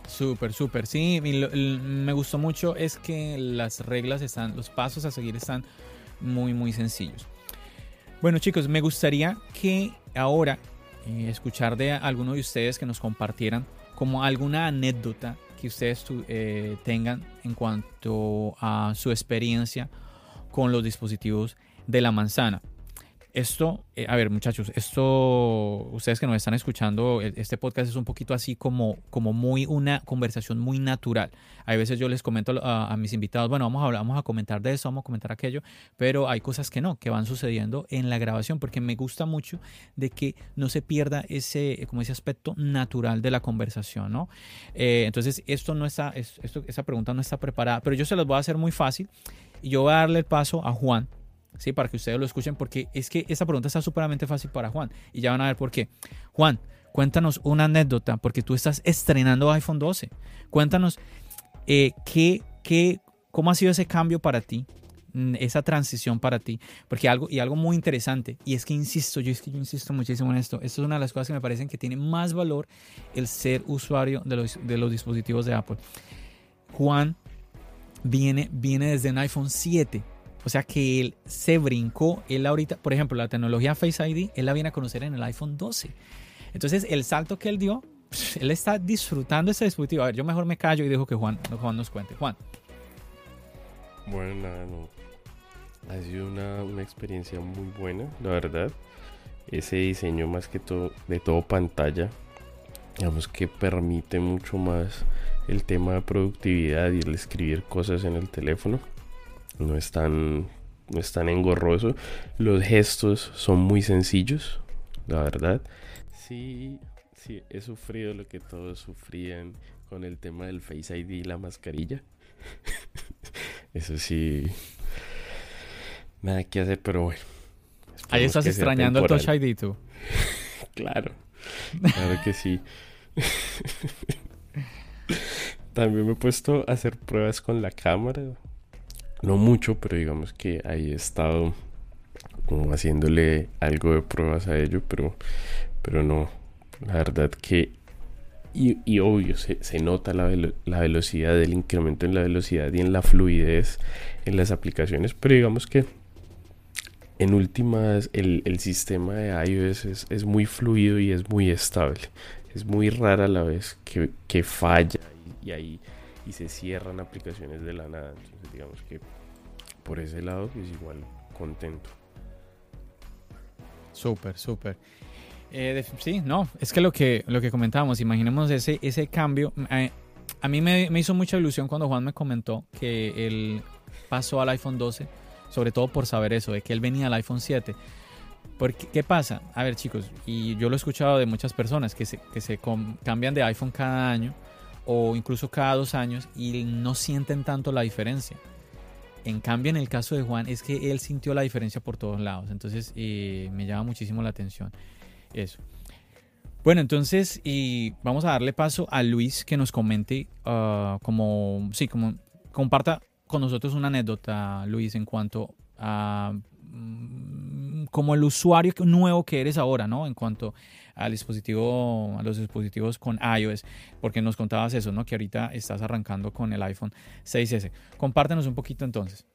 Súper, súper. Sí, me gustó mucho es que las reglas están, los pasos a seguir están muy, muy sencillos. Bueno, chicos, me gustaría que ahora eh, escuchar de alguno de ustedes que nos compartieran como alguna anécdota que ustedes eh, tengan en cuanto a su experiencia con los dispositivos de la manzana. Esto, eh, a ver muchachos, esto, ustedes que nos están escuchando, e, este podcast es un poquito así como, como muy una conversación muy natural. Hay veces yo les comento a, mis invitados, bueno, vamos a, hablar, vamos a comentar de eso, vamos a comentar aquello, pero hay cosas que no, que van sucediendo en la grabación, porque me gusta mucho de que no se pierda ese, como ese aspecto natural de la conversación, ¿no? Eh, entonces, esto no está, esto, esa pregunta no está preparada, pero yo se las voy a hacer muy fácil y yo voy a darle el paso a Juan, ¿sí? Para que ustedes lo escuchen, porque es que esta pregunta está súperamente fácil para Juan. Y ya van a ver por qué. Juan, cuéntanos una anécdota, porque tú estás estrenando iPhone 12. Cuéntanos eh, qué, qué, cómo ha sido ese cambio para ti, mm, esa transición para ti, porque algo y algo muy interesante y es que insisto, yo yo insisto muchísimo en esto. Esto es una de las cosas que me parecen que tiene más valor el ser usuario de los, de los dispositivos de Apple. Juan viene, viene desde un iPhone 7. O sea que él se brincó, él ahorita, por ejemplo, la tecnología Face ID, él la viene a conocer en el iPhone 12. Entonces, el salto que él dio, él está disfrutando ese dispositivo. A ver, yo mejor me callo y dejo que Juan, Juan nos cuente. Juan. Bueno, nada, no. Ha sido una, una experiencia muy buena, la verdad. Ese diseño más que todo, de todo pantalla, digamos que permite mucho más el tema de productividad y el escribir cosas en el teléfono. No es tan, no es tan engorroso. Los gestos son muy sencillos, la verdad. Sí, sí, he sufrido lo que todos sufrían con el tema del Face ID y la mascarilla. Eso sí, nada que hacer, pero bueno. Ahí estás extrañando el Touch ID tú. claro, claro que sí. También me he puesto a hacer pruebas con la cámara. No mucho, pero digamos que ahí he estado como haciéndole algo de pruebas a ello, pero, pero no. La verdad que... Y, obvio, se, se nota la, la, velocidad, el incremento en la velocidad y en la fluidez en las aplicaciones, pero digamos que en últimas el, el sistema de iOS es, es, muy fluido y es muy estable. Es muy rara la vez que, que falla y ahí y se cierran aplicaciones de la nada. Entonces digamos que por ese lado pues igual contento. Súper, súper. Eh, sí, no, es que lo que, lo que comentábamos, imaginemos ese, ese cambio. A mí me, me, hizo mucha ilusión cuando Juan me comentó que él pasó al iPhone 12, sobre todo por saber eso, de que él venía al iPhone 7. Porque, ¿Qué pasa? A ver chicos, y yo lo he escuchado de muchas personas que se, que se cambian de iPhone cada año o incluso cada dos años y no sienten tanto la diferencia. En cambio, en el caso de Juan, es que él sintió la diferencia por todos lados. Entonces, eh, me llama muchísimo la atención eso. Bueno, entonces, y vamos a darle paso a Luis que nos comente, ah, como, sí, como comparta con nosotros una anécdota, Luis, en cuanto a mm, como el usuario nuevo que eres ahora, ¿no? En cuanto al dispositivo, a los dispositivos con iOS, porque nos contabas eso, ¿no? Que ahorita estás arrancando con el iPhone 6S. Compártenos un poquito entonces.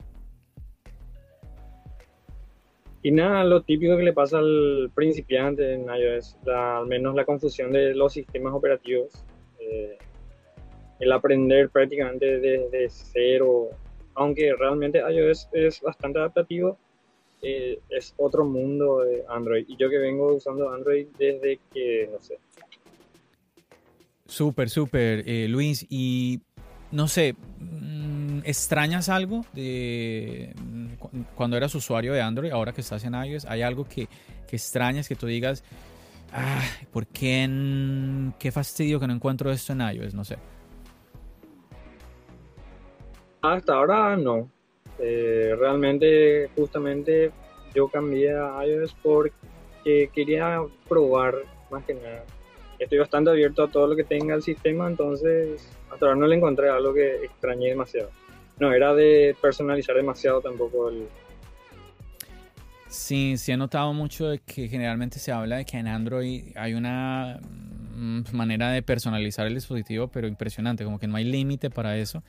Y nada, lo típico que le pasa al principiante en iOS, al menos la confusión de los sistemas operativos, eh, el aprender prácticamente desde cero, aunque realmente iOS es bastante adaptativo, eh, es otro mundo de Android. Y yo que vengo usando Android desde que, no sé. Súper, súper, eh, Luis. Y no sé, mm, ¿extrañas algo de mm, cuando eras usuario de Android, ahora que estás en iOS? ¿Hay algo que, que extrañas, que tú digas, ah, ¿por qué? qué fastidio que no encuentro esto en iOS? No sé. Hasta ahora no. Eh, realmente, justamente, yo cambié a iOS porque quería probar más que nada. Estoy bastante abierto a todo lo que tenga el sistema, entonces hasta ahora no le encontré algo que extrañé demasiado. No, era de personalizar demasiado tampoco el... Sí, sí he notado mucho de que generalmente se habla de que en Android hay una mm, manera de personalizar el dispositivo, pero impresionante, como que no hay límite para eso.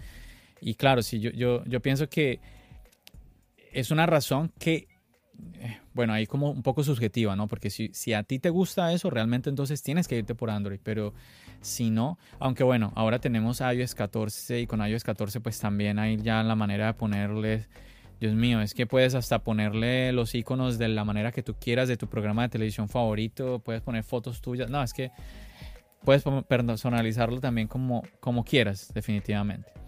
Y claro, sí, yo, yo, yo pienso que es una razón que, eh, bueno, ahí como un poco subjetiva, ¿no? Porque si, si a ti te gusta eso, realmente entonces tienes que irte por Android, pero si no, aunque bueno, ahora tenemos iOS 14 y con iOS 14 pues también hay ya la manera de ponerle, Dios mío, es que puedes hasta ponerle los iconos de la manera que tú quieras de tu programa de televisión favorito, puedes poner fotos tuyas, no, es que puedes personalizarlo también como, como quieras, definitivamente.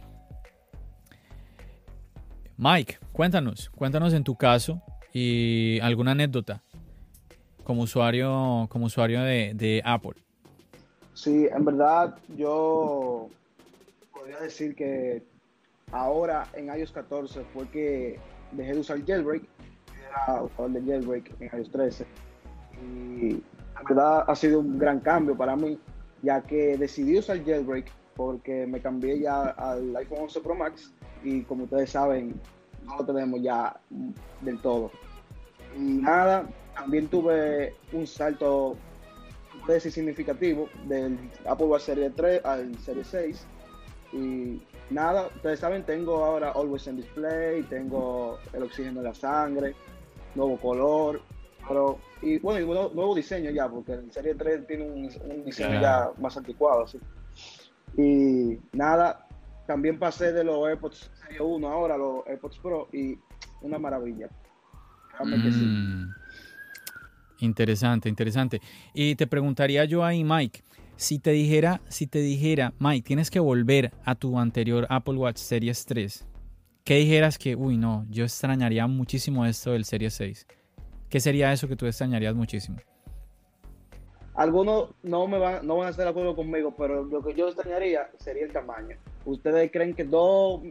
Mike, cuéntanos, cuéntanos en tu caso y alguna anécdota como usuario, como usuario de, Apple. Sí, en verdad yo podría decir que ahora en iOS 14 fue que dejé de usar jailbreak, era usuario de jailbreak en iOS 13 y en verdad ha sido un gran cambio para mí ya que decidí usar jailbreak porque me cambié ya al iPhone 11 Pro Max y como ustedes saben, no lo tenemos ya del todo. Y nada, también tuve un salto, puede significativo, del Apple Watch Serie 3 al Serie 6. Y nada, ustedes saben, tengo ahora Always in Display, tengo el oxígeno de la sangre, nuevo color, pero, y bueno, y nuevo, diseño ya, porque el Serie 3 tiene un, diseño ya más anticuado, así. Y nada, también pasé de los AirPods Serie 1 ahora a los AirPods Pro y una maravilla. Mm. Interesante, interesante. Y te preguntaría yo ahí, Mike, si te dijera, si te dijera, Mike, tienes que volver a tu anterior Apple Watch Series 3, ¿qué dijeras que, uy, no, yo extrañaría muchísimo esto del Series 6? ¿Qué sería eso que tú extrañarías muchísimo? Algunos no me van, no van a estar de acuerdo conmigo, pero lo que yo extrañaría sería el tamaño. ¿Ustedes creen que 2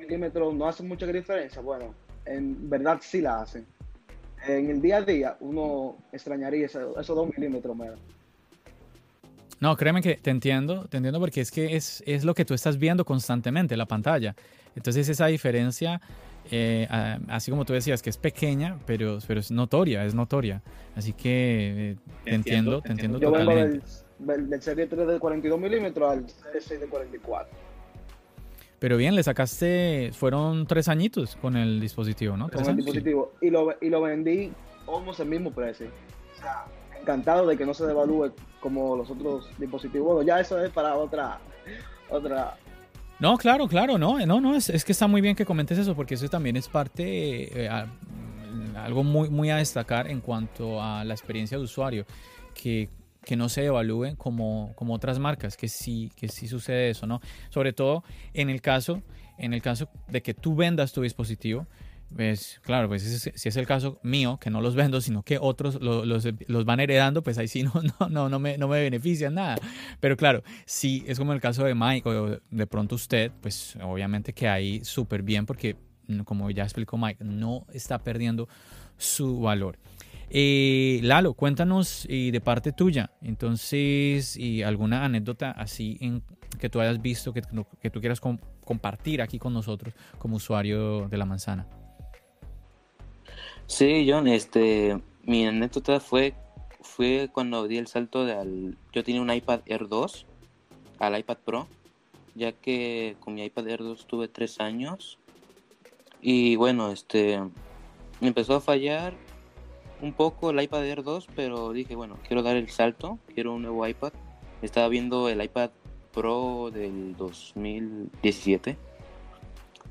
milímetros no hacen mucha diferencia? Bueno, en verdad sí la hacen. En el día a día uno extrañaría esos 2 milímetros menos. No, créeme que te entiendo, te entiendo porque es que es, es lo que tú estás viendo constantemente, la pantalla. Entonces esa diferencia eh, así como tú decías, que es pequeña, pero, pero es notoria, es notoria. Así que eh, te, entiendo, te entiendo, Yo totalmente. Vengo del, serie 3 de 42 milímetros al serie 6 de 44. Pero bien, le sacaste, fueron tres añitos con el dispositivo, ¿no? Con el dispositivo. Y, lo, y lo vendí almost el mismo precio. O sea, encantado de que no se devalúe como los otros dispositivos. Bueno, ya eso es para otra, otra, no, claro, claro, no, no, no, es, es, que está muy bien que comentes eso, porque eso también es parte, eh, algo muy, muy a destacar en cuanto a la experiencia de usuario, que, que no se evalúen como, como otras marcas, que sí, que sí sucede eso, ¿no? Sobre todo en el caso, en el caso de que tú vendas tu dispositivo, pues claro, pues si es el caso mío, que no los vendo, sino que otros los, van heredando, pues ahí sí no, no, no, no, me, no me benefician nada. Pero claro, si es como el caso de Mike o de pronto usted, pues obviamente que ahí súper bien porque, como ya explicó Mike, no está perdiendo su valor. Eh, Lalo, cuéntanos y de parte tuya, entonces, y alguna anécdota así en, que tú hayas visto, que, que tú quieras compartir aquí con nosotros como usuario de la manzana. Sí, John, este, mi anécdota fue, fue cuando di el salto de al, yo tenía un iPad Air 2 al iPad Pro, ya que con mi iPad Air 2 tuve tres años y bueno, este, me empezó a fallar un poco el iPad Air 2, pero dije, bueno, quiero dar el salto, quiero un nuevo iPad. Estaba viendo el iPad Pro del 2017,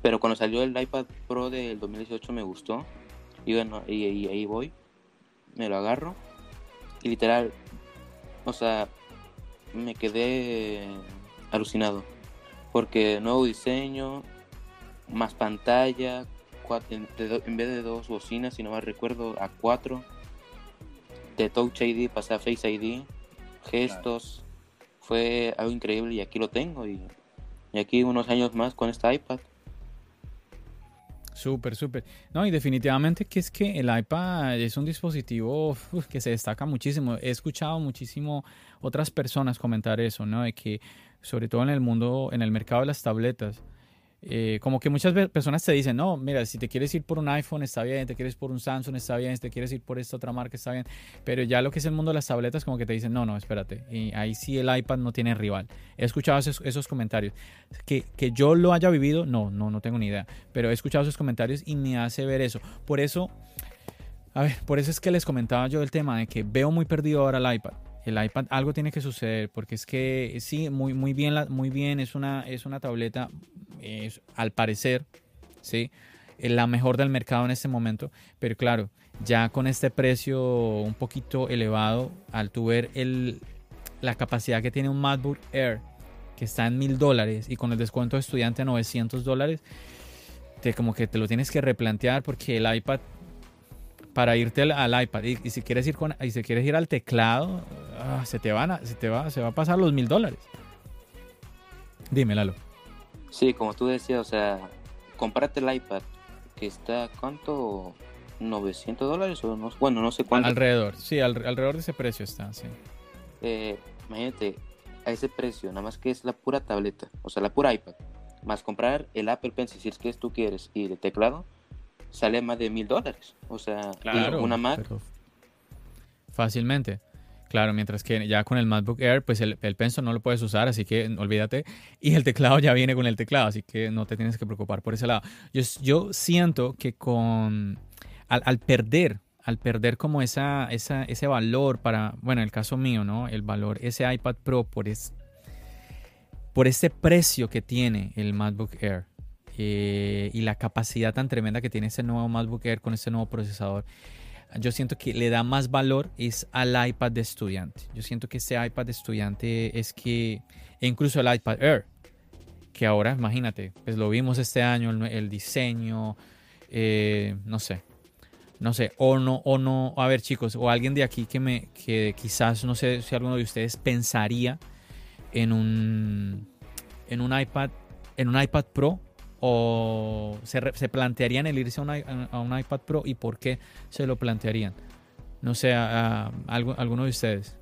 pero cuando salió el iPad Pro del 2018 me gustó y bueno, y, ahí voy, me lo agarro. Y literal, o sea, me quedé alucinado. Porque nuevo diseño, más pantalla, en, vez de dos bocinas, si no mal recuerdo, a cuatro. De Touch ID pasé a Face ID, gestos. Fue algo increíble y aquí lo tengo. Y, y aquí unos años más con esta iPad. Súper, súper. No, y definitivamente que es que el iPad es un dispositivo que se destaca muchísimo. He escuchado muchísimo otras personas comentar eso, ¿no? De que, sobre todo en el mundo, en el mercado de las tabletas, eh, como que muchas personas te dicen, no, mira, si te quieres ir por un iPhone está bien, te quieres por un Samsung está bien, si te quieres ir por esta otra marca está bien, pero ya lo que es el mundo de las tabletas como que te dicen, no, no, espérate, y ahí sí el iPad no tiene rival. He escuchado esos, comentarios. Que, que, yo lo haya vivido, no, no, no tengo ni idea, pero he escuchado esos comentarios y me hace ver eso. Por eso, a ver, por eso es que les comentaba yo el tema de que veo muy perdido ahora el iPad el iPad algo tiene que suceder porque es que sí muy muy bien muy bien es una es una tableta al parecer sí la mejor del mercado en este momento pero claro ya con este precio un poquito elevado al tu ver el, la capacidad que tiene un MacBook Air que está en mil dólares y con el descuento de estudiante a 900 dólares te como que te lo tienes que replantear porque el iPad para irte al, iPad y, si quieres ir con y si quieres ir al teclado ah, se te van a, se te va se va a pasar los mil dólares dime Lalo sí como tú decías o sea compárate el iPad que está cuánto 900 dólares o no bueno no sé cuánto alrededor sí alrededor de ese precio está sí eh, imagínate a ese precio nada más que es la pura tableta o sea la pura iPad más comprar el Apple Pencil si es que tú quieres y el teclado sale más de mil dólares. O sea, una Mac. Fácilmente. Claro, mientras que ya con el MacBook Air, pues el, el Pencil no lo puedes usar, así que olvídate. Y el teclado ya viene con el teclado, así que no te tienes que preocupar por ese lado. Yo, yo siento que con al, perder, al perder como esa, esa, ese valor para, bueno, en el caso mío, ¿no? El valor, ese iPad Pro por, es, por este precio que tiene el MacBook Air, eh, y la capacidad tan tremenda que tiene ese nuevo MacBook Air con ese nuevo procesador, yo siento que le da más valor es al iPad de estudiante. Yo siento que ese iPad de estudiante es que, e incluso el iPad Air, que ahora, imagínate, pues lo vimos este año, el, diseño, eh, no sé, no sé, o no, o no, a ver chicos, o alguien de aquí que me, que quizás, no sé si alguno de ustedes pensaría en un, en un iPad, en un iPad Pro o se, se plantearían el irse a, un iPad Pro y por qué se lo plantearían? No sé, a, alguno de ustedes.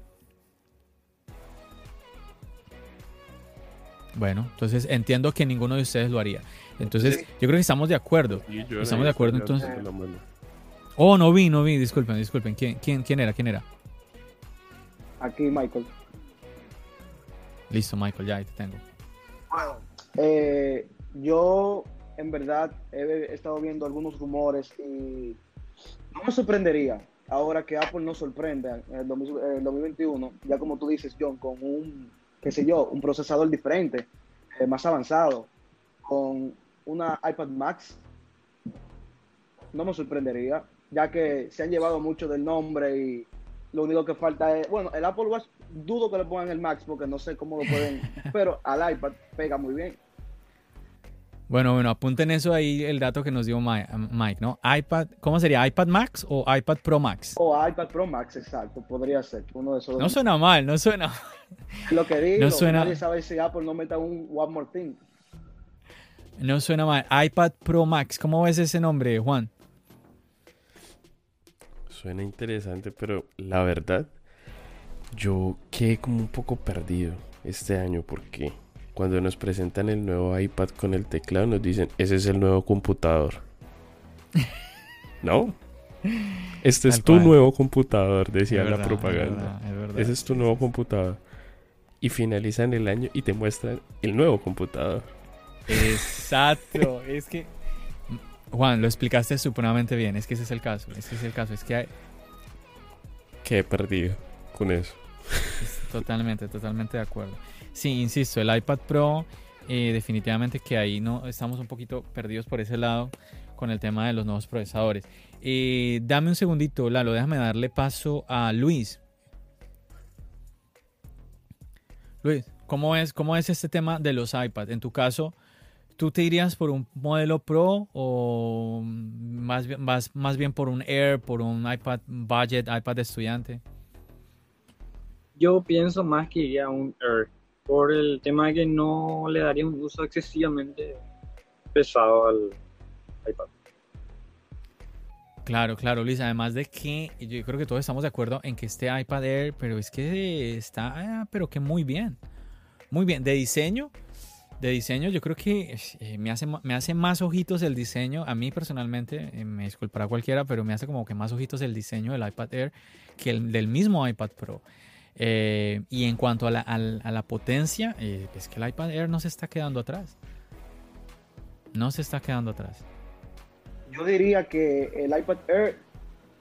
Bueno, entonces entiendo que ninguno de ustedes lo haría. Entonces, yo creo que estamos de acuerdo. Estamos de acuerdo entonces. Oh, no vi, no vi, disculpen, disculpen. ¿Quién, quién, quién era? ¿Quién era? Aquí Michael. Listo, Michael, ya ahí te tengo. Eh, yo, en verdad, he estado viendo algunos rumores y no me sorprendería ahora que Apple nos sorprenda en el 2021, ya como tú dices, John, con un, qué sé yo, un procesador diferente, eh, más avanzado, con una iPad Max. No me sorprendería, ya que se han llevado mucho del nombre y lo único que falta es, bueno, el Apple Watch dudo que le pongan el Max porque no sé cómo lo pueden, pero al iPad pega muy bien. Bueno, bueno, apunten eso ahí, el dato que nos dio Mike, ¿no? iPad, ¿cómo sería? ¿iPad Max o iPad Pro Max? O iPad Pro Max, exacto, podría ser uno de esos. No suena mal, no suena. Lo que digo, no suena... nadie sabe si Apple no meta un One More Thing. No suena mal. iPad Pro Max, ¿cómo ves ese nombre, Juan? Suena interesante, pero la verdad, yo quedé como un poco perdido este año porque cuando nos presentan el nuevo iPad con el teclado, nos dicen, ese es el nuevo computador. ¿No? Este es tu nuevo computador, decía la propaganda. ese es tu nuevo computador. Y finalizan el año y te muestran el nuevo computador. Exacto. es que, Juan, lo explicaste supremamente bien. Es que ese es el caso. Ese es el caso. Es que hay... he perdido con eso. Totalmente, totalmente de acuerdo. Sí, insisto, el iPad Pro, eh, definitivamente que ahí no estamos un poquito perdidos por ese lado con el tema de los nuevos procesadores. Eh, dame un segundito, Lalo, déjame darle paso a Luis. Luis, ¿cómo es, cómo es este tema de los iPads? En tu caso, ¿tú te irías por un modelo Pro o más, más, más bien por un Air, por un iPad budget, iPad de estudiante? Yo pienso más que iría a un Air por el tema de que no le daría un uso excesivamente pesado al iPad. Claro, claro, Luis. Además de que yo creo que todos estamos de acuerdo en que este iPad Air, pero es que está, pero que muy bien. Muy bien. De diseño, de diseño, yo creo que eh, me, hace, me hace más ojitos el diseño. A mí personalmente, eh, me disculpará cualquiera, pero me hace como que más ojitos el diseño del iPad Air que el del mismo iPad Pro. Eh, y en cuanto a la, a, la potencia, eh, es que el iPad Air no se está quedando atrás. No se está quedando atrás. Yo diría que el iPad Air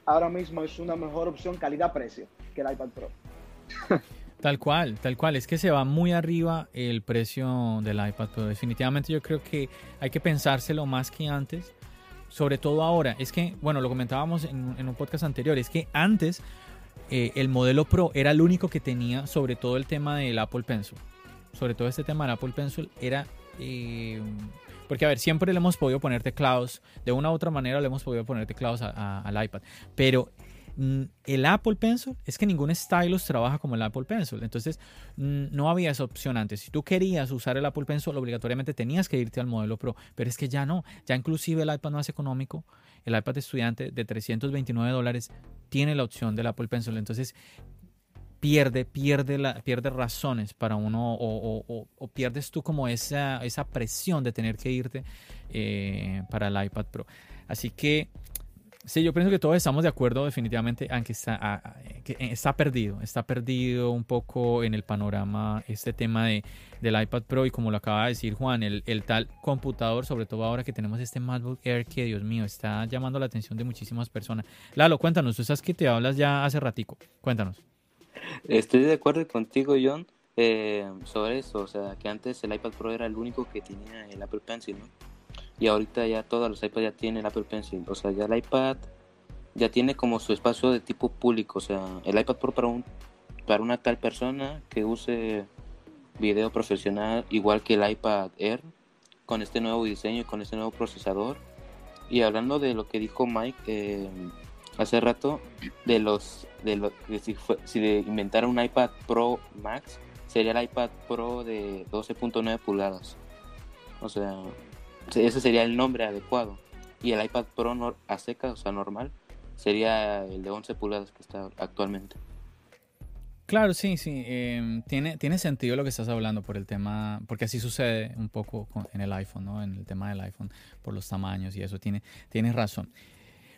ahora mismo es una mejor opción calidad-precio que el iPad Pro. Tal cual, tal cual. Es que se va muy arriba el precio del iPad Pro. Definitivamente yo creo que hay que pensárselo más que antes. Sobre todo ahora. Es que, bueno, lo comentábamos en, en un podcast anterior. Es que antes eh, el modelo Pro era el único que tenía sobre todo el tema del Apple Pencil. Sobre todo este tema del Apple Pencil era... Eh, porque, a ver, siempre le hemos podido poner teclados, de una u otra manera le hemos podido poner teclados al iPad, pero mm, el Apple Pencil es que ningún stylus trabaja como el Apple Pencil. Entonces, mm, no había esa opción antes. Si tú querías usar el Apple Pencil, obligatoriamente tenías que irte al modelo Pro. Pero es que ya no. Ya inclusive el iPad más económico, el iPad estudiante de 329 dólares, tiene la opción del Apple Pencil. Entonces pierde, pierde, la, pierde razones para uno o, pierdes tú como esa, esa presión de tener que irte eh, para el iPad Pro. Así que Sí, yo pienso que todos estamos de acuerdo definitivamente, aunque está, que está perdido, está perdido un poco en el panorama este tema de, del iPad Pro y como lo acaba de decir Juan, el, el, tal computador, sobre todo ahora que tenemos este MacBook Air que Dios mío está llamando la atención de muchísimas personas. Lalo, cuéntanos, tú sabes que te hablas ya hace ratico, cuéntanos. Estoy de acuerdo contigo, John, eh, sobre eso, o sea, que antes el iPad Pro era el único que tenía el Apple Pencil, ¿no? Y ahorita ya todos los iPads ya tienen Apple Pencil. O sea, ya el iPad ya tiene como su espacio de tipo público. O sea, el iPad Pro para, un, para una tal persona que use video profesional igual que el iPad Air con este nuevo diseño y con este nuevo procesador. Y hablando de lo que dijo Mike eh, hace rato, de los de, si, si de inventar un iPad Pro Max, sería el iPad Pro de 12.9 pulgadas. O sea, ese sería el nombre adecuado. Y el iPad Pro a seca, o sea, normal, sería el de 11 pulgadas que está actualmente. Claro, sí, sí. Em, tiene, tiene sentido lo que estás hablando por el tema, porque así sucede un poco en el iPhone, ¿no? En el tema del iPhone, por los tamaños y eso. Tiene, tienes razón.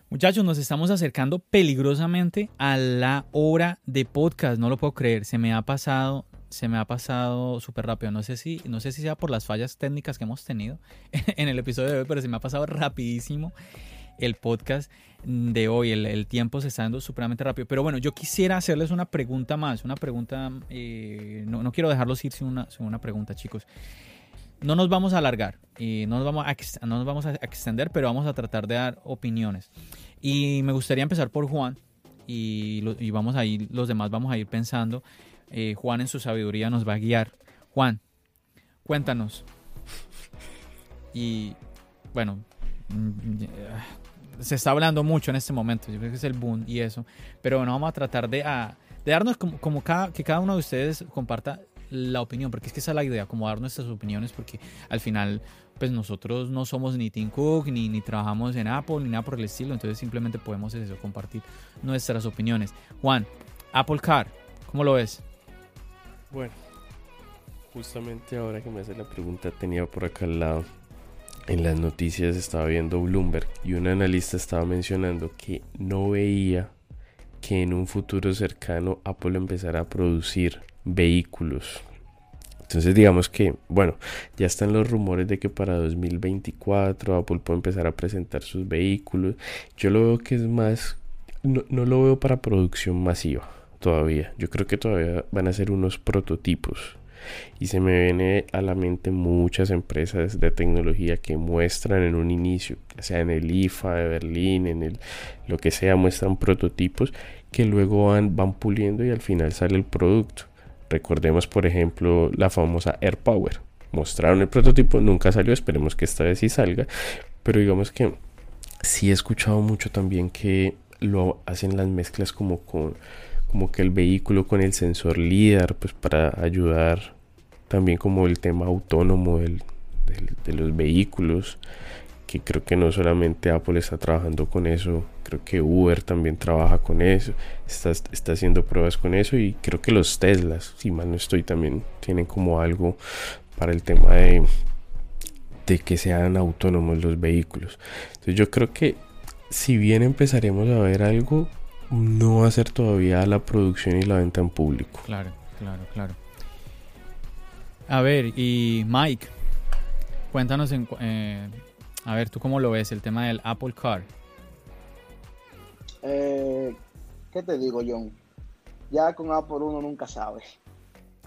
Muchachos, nos estamos acercando peligrosamente a la hora de podcast. No lo puedo creer. Se me ha pasado se me ha pasado súper rápido. No sé, si, no sé si sea por las fallas técnicas que hemos tenido en el episodio de hoy, pero se me ha pasado rapidísimo el podcast de hoy. El, tiempo se está dando supremamente rápido. Pero bueno, yo quisiera hacerles una pregunta más. Una pregunta, eh, no, quiero dejarlos ir sin una, una pregunta, chicos. No nos vamos a alargar y no nos vamos a, no nos vamos a extender, pero vamos a tratar de dar opiniones. Y me gustaría empezar por Juan y, y vamos a ir, los demás vamos a ir pensando eh, Juan en su sabiduría nos va a guiar. Juan, cuéntanos. y bueno, mm, se está hablando mucho en este momento, yo creo que es el boom y eso, pero bueno, vamos a tratar de, darnos como, como cada, que cada uno de ustedes comparta la opinión, porque es que esa es la idea, como dar nuestras opiniones, porque al final, pues nosotros no somos ni Tim Cook, ni, ni trabajamos en Apple, ni nada por el estilo, entonces simplemente podemos eso, compartir nuestras opiniones. Juan, Apple Car, ¿cómo lo ves? Bueno, justamente ahora que me hace la pregunta, tenía por acá al lado en las noticias estaba viendo Bloomberg y un analista estaba mencionando que no veía que en un futuro cercano Apple empezara a producir vehículos. Entonces digamos que, bueno, ya están los rumores de que para 2024 Apple puede empezar a presentar sus vehículos. Yo lo veo que es más, no, no lo veo para producción masiva todavía. Yo creo que todavía van a ser unos prototipos y se me viene a la mente muchas empresas de tecnología que muestran en un inicio, ya sea en el IFA de Berlín, en el lo que sea, muestran prototipos que luego van, van puliendo y al final sale el producto. Recordemos, por ejemplo, la famosa AirPower. Mostraron el prototipo, nunca salió, esperemos que esta vez sí salga. Pero digamos que sí he escuchado mucho también que lo hacen las mezclas como con como que el vehículo con el sensor LIDAR, pues para ayudar también como el tema autónomo del, de los vehículos, que creo que no solamente Apple está trabajando con eso, creo que Uber también trabaja con eso, está, está haciendo pruebas con eso y creo que los Teslas, si mal no estoy, también tienen como algo para el tema de, de que sean autónomos los vehículos. Entonces yo creo que si bien empezaremos a ver algo, no va a ser todavía la producción y la venta en público. Claro, claro, claro. A ver, y Mike, cuéntanos, en, eh, a ver, ¿tú cómo lo ves el tema del Apple Car? Eh, ¿Qué te digo, John? Ya con Apple uno nunca sabe.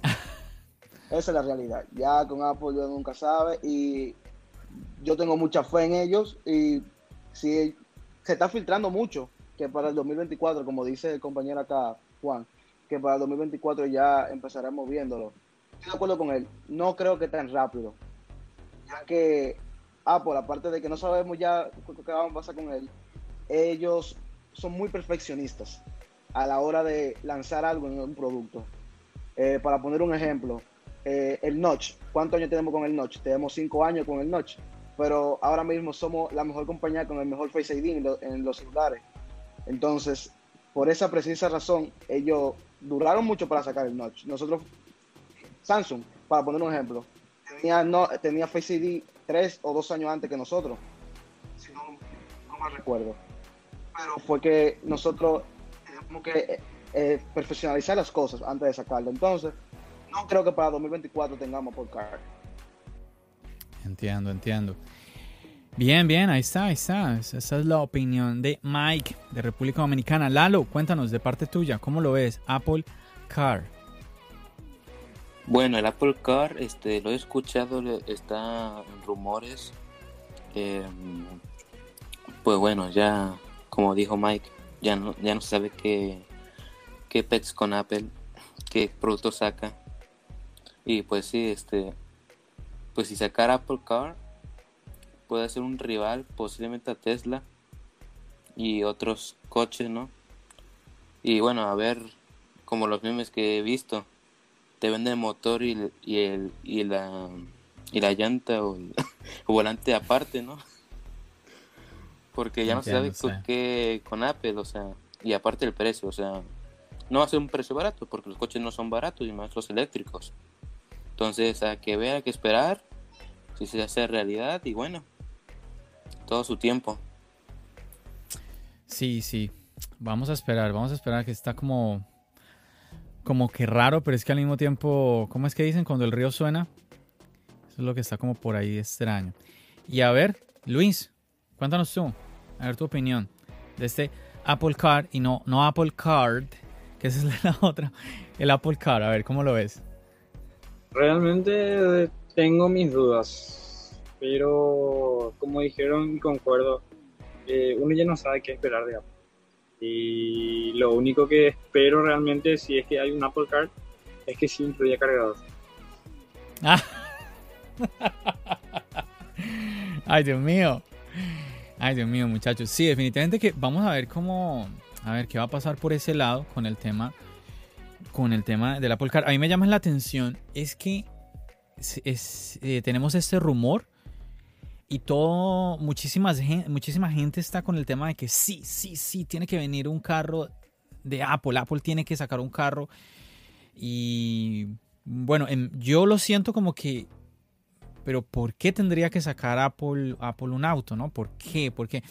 Esa es la realidad. Ya con Apple uno nunca sabe y yo tengo mucha fe en ellos y si se está filtrando mucho que para el 2024, como dice el compañero acá, Juan, que para el 2024 ya empezaremos viéndolo. Estoy de acuerdo con él. No creo que tan rápido. Ya que Apple, aparte de que no sabemos ya qué va a pasar con él, ellos son muy perfeccionistas a la hora de lanzar algo en un producto. Eh, para poner un ejemplo, eh, el Notch. ¿Cuántos años tenemos con el Notch? Tenemos cinco años con el Notch, pero ahora mismo somos la mejor compañía con el mejor Face ID en los celulares. Entonces, por esa precisa razón, ellos duraron mucho para sacar el notch. Nosotros, Samsung, para poner un ejemplo, tenía, no, tenía Face ID tres o dos años antes que nosotros, si no, no me recuerdo. Pero fue que nosotros tenemos que eh, eh, perfeccionalizar las cosas antes de sacarlo. Entonces, no creo que para 2024 tengamos por car. Entiendo, entiendo. Bien, bien, ahí está, ahí está. Esa es la opinión de Mike de República Dominicana. Lalo, cuéntanos de parte tuya, ¿cómo lo ves? Apple Car. Bueno, el Apple Car, este, lo he escuchado, está en rumores. Em, pues bueno, ya, como dijo Mike, ya no, ya no sabe qué, qué pets con Apple, qué producto saca. Y pues sí, este, pues si sacar Apple Car, puede ser un rival posiblemente a Tesla y otros coches, ¿no? Y bueno, a ver, como los memes que he visto, te venden el motor y, el, y, la, y la llanta o el, volante aparte, ¿no? Porque ya no se sabe con qué con Apple, o sea, y aparte el precio, o sea, no va a ser un precio barato porque los coches no son baratos y más los eléctricos. Entonces, hay que ver, hay que esperar si se hace realidad y bueno, todo su tiempo. Sí, sí. Vamos a esperar, vamos a esperar que está como como que raro, pero es que al mismo tiempo, ¿cómo es que dicen cuando el río suena? Eso es lo que está como por ahí extraño. Y a ver, Luis, cuéntanos tú, a ver tu opinión de este Apple Card y no, no Apple Card, que esa es la otra, el Apple Card, a ver, ¿cómo lo ves? Realmente tengo mis dudas pero como dijeron y concuerdo, eh, uno ya no sabe qué esperar de Apple. Y lo único que espero realmente, si es que hay un Apple Card, es que sí incluya cargador. Ay, Dios mío. Ay, Dios mío, muchachos. Sí, definitivamente que vamos a ver cómo, a ver qué va a pasar por ese lado con el tema, con el tema del Apple Car. A mí me llama la atención es que eh, tenemos este rumor y todo, muchísimas, muchísima gente está con el tema de que sí, sí, sí, tiene que venir un carro de Apple. Apple tiene que sacar un carro. Y bueno, em, yo lo siento como que pero ¿por qué tendría que sacar Apple, Apple un auto? ¿no? ¿Por qué? Porque,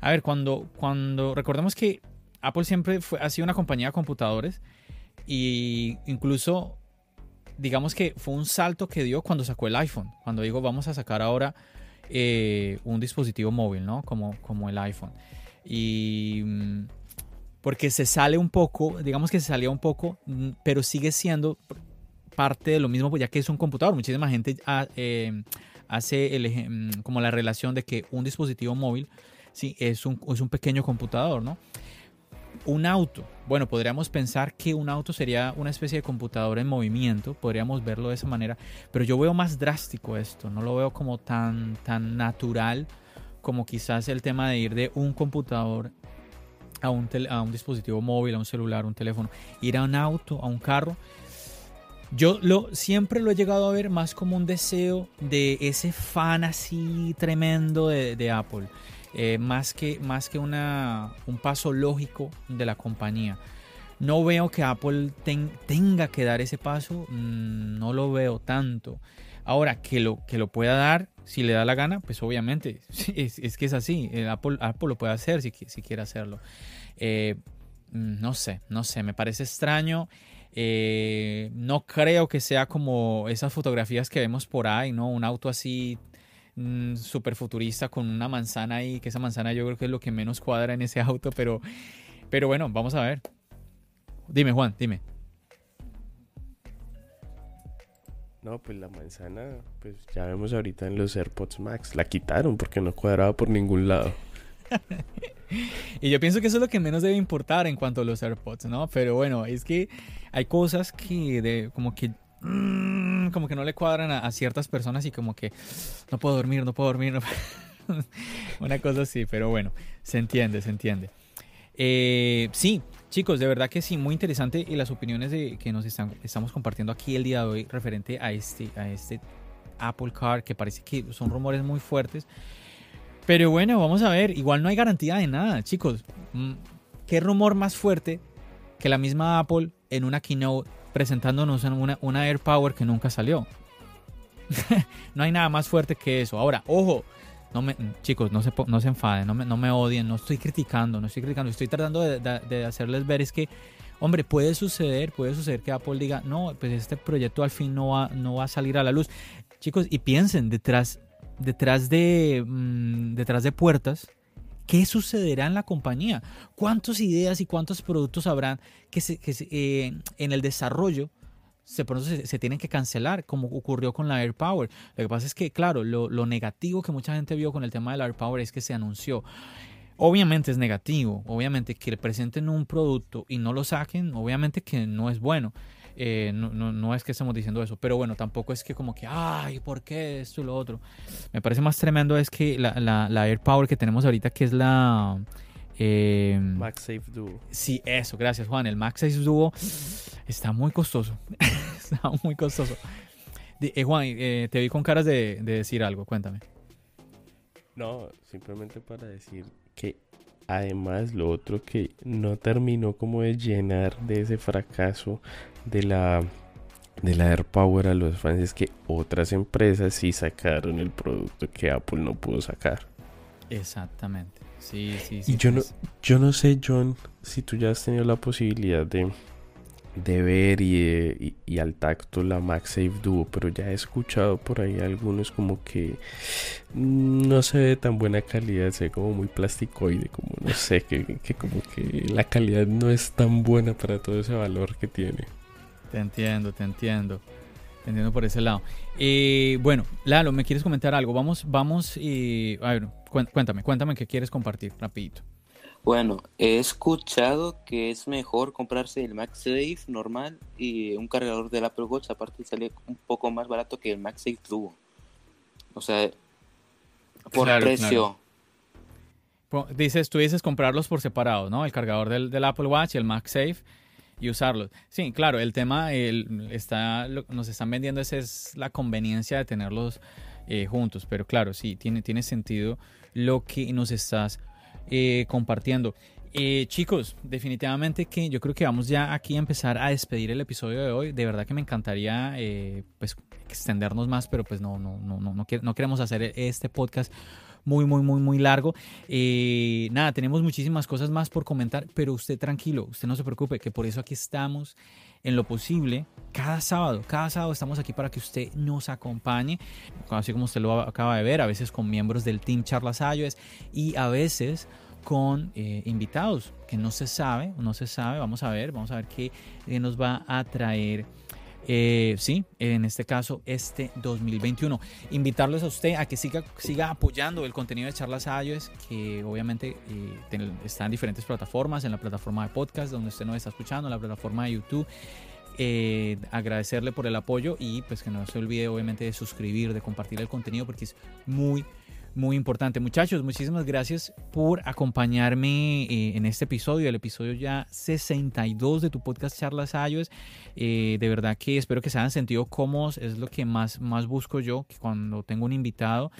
a ver, cuando, cuando recordemos que Apple siempre fue, ha sido una compañía de computadores y incluso digamos que fue un salto que dio cuando sacó el iPhone, cuando digo vamos a sacar ahora eh, un dispositivo móvil, ¿no? Como, como el iPhone. Y mm, porque se sale un poco, digamos que se salía un poco, mm, pero sigue siendo, parte de lo mismo, pues ya que es un computador. Muchísima gente ah, eh, hace mm, como la relación de que un dispositivo móvil sí, es, un, es un pequeño computador, ¿no? Un auto. Bueno, podríamos pensar que un auto sería una especie de computador en movimiento, podríamos verlo de esa manera, pero yo veo más drástico esto, no lo veo como tan, tan natural como quizás el tema de ir de un computador a un, a un dispositivo móvil, a un celular, un teléfono, ir a un auto, a un carro, yo lo, siempre lo he llegado a ver más como un deseo de ese fan así tremendo de, Apple. Eh, más que, más que una, un paso lógico de la compañía. No veo que Apple tenga que dar ese paso, mm, no lo veo tanto. Ahora, que lo, que lo pueda dar, si le da la gana, pues obviamente, es, que es así. Apple, Apple lo puede hacer si, si quiere hacerlo. Eh, mm, no sé, no sé, me parece extraño. Eh, no creo que sea como esas fotografías que vemos por ahí, ¿no? Un auto así mm, súper futurista con una manzana ahí, que esa manzana yo creo que es lo que menos cuadra en ese auto, pero, pero bueno, vamos a ver. Dime, Juan, dime. No, pues la manzana, pues ya vemos ahorita en los AirPods Max. La quitaron porque no cuadraba por ningún lado. y yo pienso que eso es lo que menos debe importar en cuanto a los AirPods, ¿no? Pero bueno, es que hay cosas que de, como que mm, como que no le cuadran a, ciertas personas y como que no puedo dormir, no puedo dormir. Una cosa así, pero bueno, se entiende, se entiende. Eh, sí, chicos, de verdad que sí, muy interesante y las opiniones de, que nos están, estamos compartiendo aquí el día de hoy referente a este, a este Apple Car, que parece que son rumores muy fuertes. Pero bueno, vamos a ver. Igual no hay garantía de nada, chicos. Mm, ¿Qué rumor más fuerte que la misma Apple en una keynote presentándonos una, una AirPower que nunca salió? no hay nada más fuerte que eso. Ahora, ojo, no me, chicos, no se, no se enfaden, no me, no me odien, no estoy criticando, no estoy criticando, estoy tratando de, de, hacerles ver es que, hombre, puede suceder, puede suceder que Apple diga, no, pues este proyecto al fin no va, no va a salir a la luz. Chicos, y piensen, detrás, detrás de, mm, detrás de puertas, ¿qué sucederá en la compañía? ¿Cuántas ideas y cuántos productos habrán que, eh, en el desarrollo se, se, se, tienen que cancelar, como ocurrió con la AirPower? Lo que pasa es que, claro, lo, negativo que mucha gente vio con el tema de la AirPower es que se anunció. Obviamente es negativo, obviamente que le presenten un producto y no lo saquen, obviamente que no es bueno. Eh, no, no, es que estemos diciendo eso, pero bueno, tampoco es que como que, ay, ¿por qué esto y lo otro? Me parece más tremendo es que la, la, AirPower que tenemos ahorita, que es la... Eh, MagSafe Duo. Sí, eso, gracias Juan. El MagSafe Duo está muy costoso. está muy costoso. Eh, Juan, eh, te vi con caras de, de decir algo, cuéntame. No, simplemente para decir que además lo otro que no terminó como de llenar de ese fracaso de la de la AirPower a los fans es que otras empresas sí sacaron el producto que Apple no pudo sacar. Exactamente. Sí, sí, sí. Y yo no, yo no sé, John, si tú ya has tenido la posibilidad de, de ver y, y, al tacto la MagSafe Duo, pero ya he escuchado por ahí algunos como que no se ve tan buena calidad, se ve como muy plasticoide, como no sé, que, que como que la calidad no es tan buena para todo ese valor que tiene. Te entiendo, te entiendo. Te entiendo por ese lado. Eh, bueno, Lalo, ¿me quieres comentar algo? Vamos, vamos y... A ver, cuéntame, cuéntame qué quieres compartir, rapidito. Bueno, he escuchado que es mejor comprarse el MagSafe normal y un cargador del Apple Watch, aparte sale un poco más barato que el MagSafe Duo. O sea, por precio. Dices, tú dices comprarlos por separado, ¿no? El cargador del, del Apple Watch y el MagSafe y usarlos. Sí, claro, el tema el, está, nos están vendiendo, esa es la conveniencia de tenerlos eh, juntos, pero claro, sí, tiene, tiene sentido lo que nos estás eh, compartiendo. Eh, chicos, definitivamente que yo creo que vamos ya aquí a empezar a despedir el episodio de hoy. De verdad que me encantaría pues extendernos más, pero pues no, no, no, no, no queremos hacer este podcast muy, muy, muy, muy largo. Eh, nada, tenemos muchísimas cosas más por comentar, pero usted tranquilo, usted no se preocupe, que por eso aquí estamos en lo posible. Cada sábado, cada sábado estamos aquí para que usted nos acompañe, así como usted lo acaba de ver, a veces con miembros del Team Charlas iOS y a veces con eh, invitados que no se sabe, no se sabe, vamos a ver, vamos a ver qué nos va a traer eh, sí, en este caso, este 2021. Invitarles a usted a que siga, siga apoyando el contenido de Charlas iOS, que obviamente eh, está en diferentes plataformas, en la plataforma de podcast donde usted nos está escuchando, en la plataforma de YouTube. Eh, agradecerle por el apoyo y pues que no se olvide obviamente de suscribir, de compartir el contenido porque es muy, muy importante. Muchachos, muchísimas gracias por acompañarme eh, en este episodio, el episodio ya 62 de tu podcast Charlas iOS. Eh, de verdad que espero que se hayan sentido cómodos, es lo que más, más busco yo, que cuando tengo un invitado.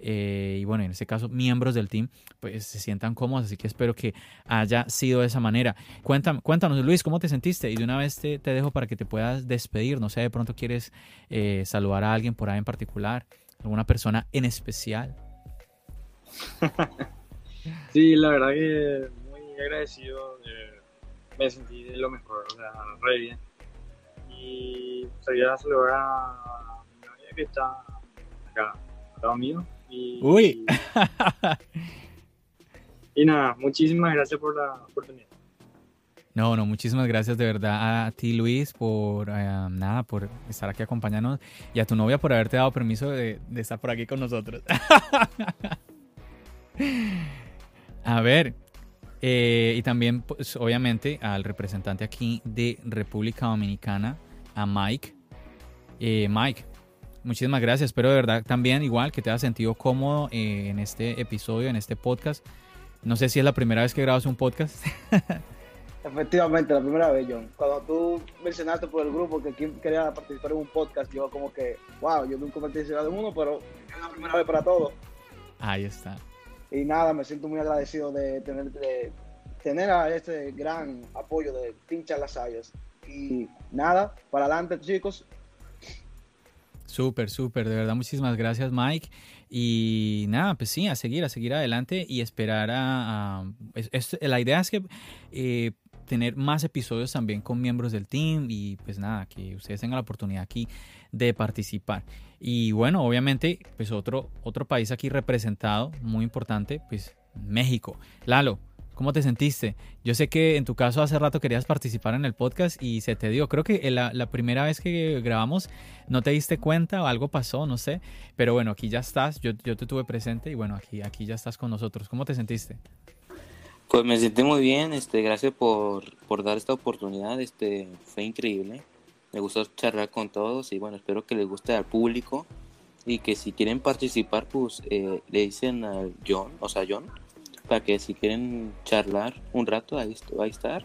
Eh, y bueno, en este caso, miembros del team, pues se sientan cómodos, así que espero que haya sido de esa manera. Cuéntame, cuéntanos, Luis, ¿cómo te sentiste? Y de una vez te, te dejo para que te puedas despedir, no sé, de pronto quieres saludar a alguien por ahí en particular, alguna persona en especial. sí, la verdad que muy agradecido. Eh, me sentí de lo mejor, o sea, re bien. Y quería saludar a mi novia que está acá, al lado mío. Y, Uy. Y, nada, muchísimas gracias por la oportunidad. No, no, muchísimas gracias de verdad a ti Luis por eh, nada, por estar aquí acompañándonos y a tu novia por haberte dado permiso de, de estar por aquí con nosotros. A ver, eh, y también, pues, obviamente, al representante aquí de República Dominicana, a Mike. Eh, Mike, muchísimas gracias. Espero de verdad también, igual, que te hayas sentido cómodo eh, en este episodio, en este podcast. No sé si es la primera vez que grabas un podcast. Efectivamente, la primera vez, John. Cuando tú mencionaste por el grupo que quería participar en un podcast, yo como que, wow, yo nunca he participado en uno, pero es la primera vez para todos. Ahí está. Y nada, me siento muy agradecido de tener, tener este gran apoyo de Pincha las Ayas. Y nada, para adelante, chicos. Súper, súper, de verdad, muchísimas gracias, Mike. Y nada, pues sí, a seguir, a seguir adelante y esperar a. la idea es que eh, tener más episodios también con miembros del team y pues nada, que ustedes tengan la oportunidad aquí de participar. Y bueno, obviamente, pues otro, otro país aquí representado, muy importante, pues México. Lalo, ¿cómo te sentiste? Yo sé que en tu caso hace rato querías participar en el podcast y se te dio. Creo que la, primera vez que grabamos no te diste cuenta o algo pasó, no sé. Pero bueno, aquí ya estás, yo, yo te tuve presente y bueno, aquí, aquí ya estás con nosotros. ¿Cómo te sentiste? Pues me sentí muy bien, este, gracias por, por dar esta oportunidad, este, fue increíble me gustó charlar con todos y bueno, espero que les guste al público y que si quieren participar, pues eh, le dicen al John, o sea, John, para que si quieren charlar un rato, ahí va a estar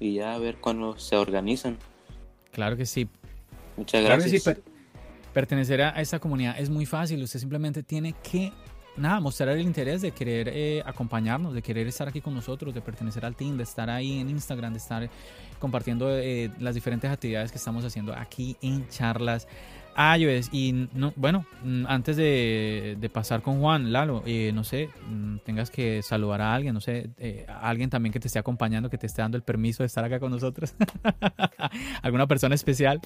y ya a ver cuándo se organizan. Claro que sí. Muchas gracias. pertenecer a esta comunidad es muy fácil, usted simplemente tiene que nada, mostrar el interés de querer eh, acompañarnos, de querer estar aquí con nosotros, de pertenecer al team, de estar ahí en Instagram, de estar compartiendo eh, las diferentes actividades que estamos haciendo aquí en Charlas iOS. Y no, bueno, mm, antes de, pasar con Juan, Lalo, eh, no sé, mm, tengas que saludar a alguien, no sé, a alguien también que te esté acompañando, que te esté dando el permiso de estar acá con nosotros. ¿Alguna persona especial?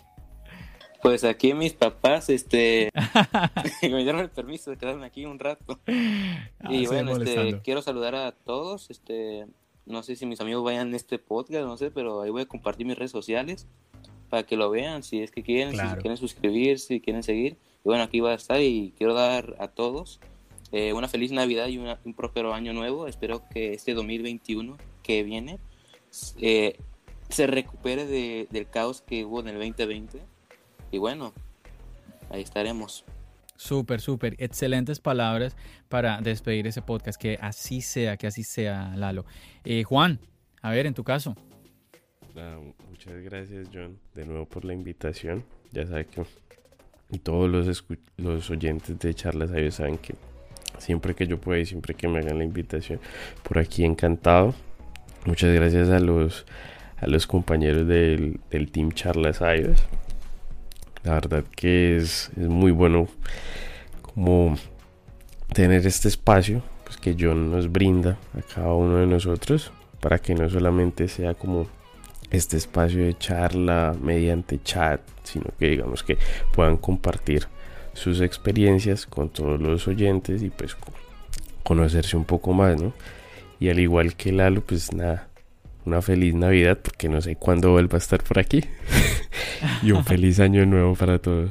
Pues aquí mis papás, este, me dieron el permiso de quedarme aquí un rato. Ah, y bueno, este, quiero saludar a todos, este, no sé si mis amigos vayan a este podcast, no sé, pero ahí voy a compartir mis redes sociales para que lo vean, si es que quieren, si quieren suscribirse, si quieren seguir. Y bueno, aquí va a estar y quiero dar a todos eh, una feliz Navidad y un próspero año nuevo. Espero que este 2021 que viene eh, se recupere de, del caos que hubo en el 2020 y bueno, ahí estaremos. Súper, súper. Excelentes palabras para despedir ese podcast. Que así sea, que así sea, Lalo. Eh, Juan, a ver, en tu caso. muchas gracias, John, de nuevo por la invitación. Ya sabes que y todos los, los oyentes de charlas ahí saben que siempre que yo pueda y siempre que me hagan la invitación, por aquí encantado. Muchas gracias a los, a los compañeros del, del Team Charlas iOS. La verdad que es, es, muy bueno como tener este espacio pues, que John nos brinda a cada uno de nosotros para que no solamente sea como este espacio de charla mediante chat, sino que digamos que puedan compartir sus experiencias con todos los oyentes y pues conocerse un poco más, ¿no? Y al igual que Lalo, pues nada, una feliz Navidad porque no sé cuándo vuelva a estar por aquí. y un feliz año nuevo para todos.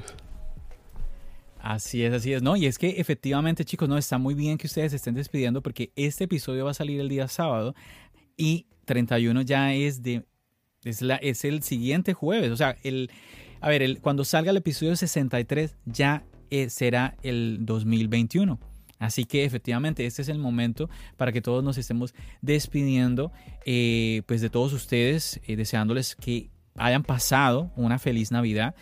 Así es, así es. No, y es que efectivamente, chicos, no está muy bien que ustedes se estén despidiendo porque este episodio va a salir el día sábado y 31 ya es de es, la, es el siguiente jueves. O sea, el, a ver, el, cuando salga el episodio 63 ya eh, será el 2021. Así que efectivamente este es el momento para que todos nos estemos despidiendo eh, pues de todos ustedes, eh, deseándoles que hayan pasado una feliz Navidad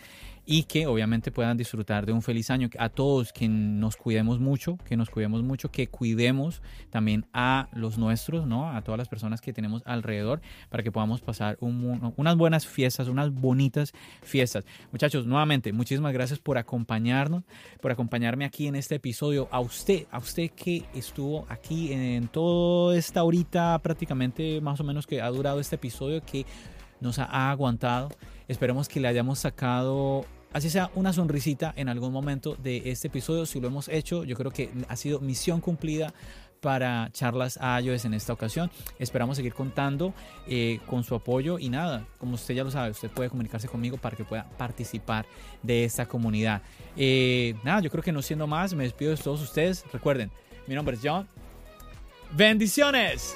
y que obviamente puedan disfrutar de un feliz año. A todos que nos cuidemos mucho, que nos cuidemos mucho, que cuidemos también a los nuestros, ¿no? A todas las personas que tenemos alrededor para que podamos pasar unas buenas fiestas, unas bonitas fiestas. Muchachos, nuevamente, muchísimas gracias por acompañarnos, por acompañarme aquí en este episodio. A usted, a usted que estuvo aquí en toda esta horita prácticamente más o menos que ha durado este episodio que nos ha aguantado. Esperemos que le hayamos sacado así sea una sonrisita en algún momento de este episodio. Si lo hemos hecho, yo creo que ha sido misión cumplida para charlas a iOS en esta ocasión. Esperamos seguir contando eh, con su apoyo y nada, como usted ya lo sabe, usted puede comunicarse conmigo para que pueda participar de esta comunidad. Eh, nada, yo creo que no siendo más, me despido de todos ustedes. Recuerden, mi nombre es John. Bendiciones.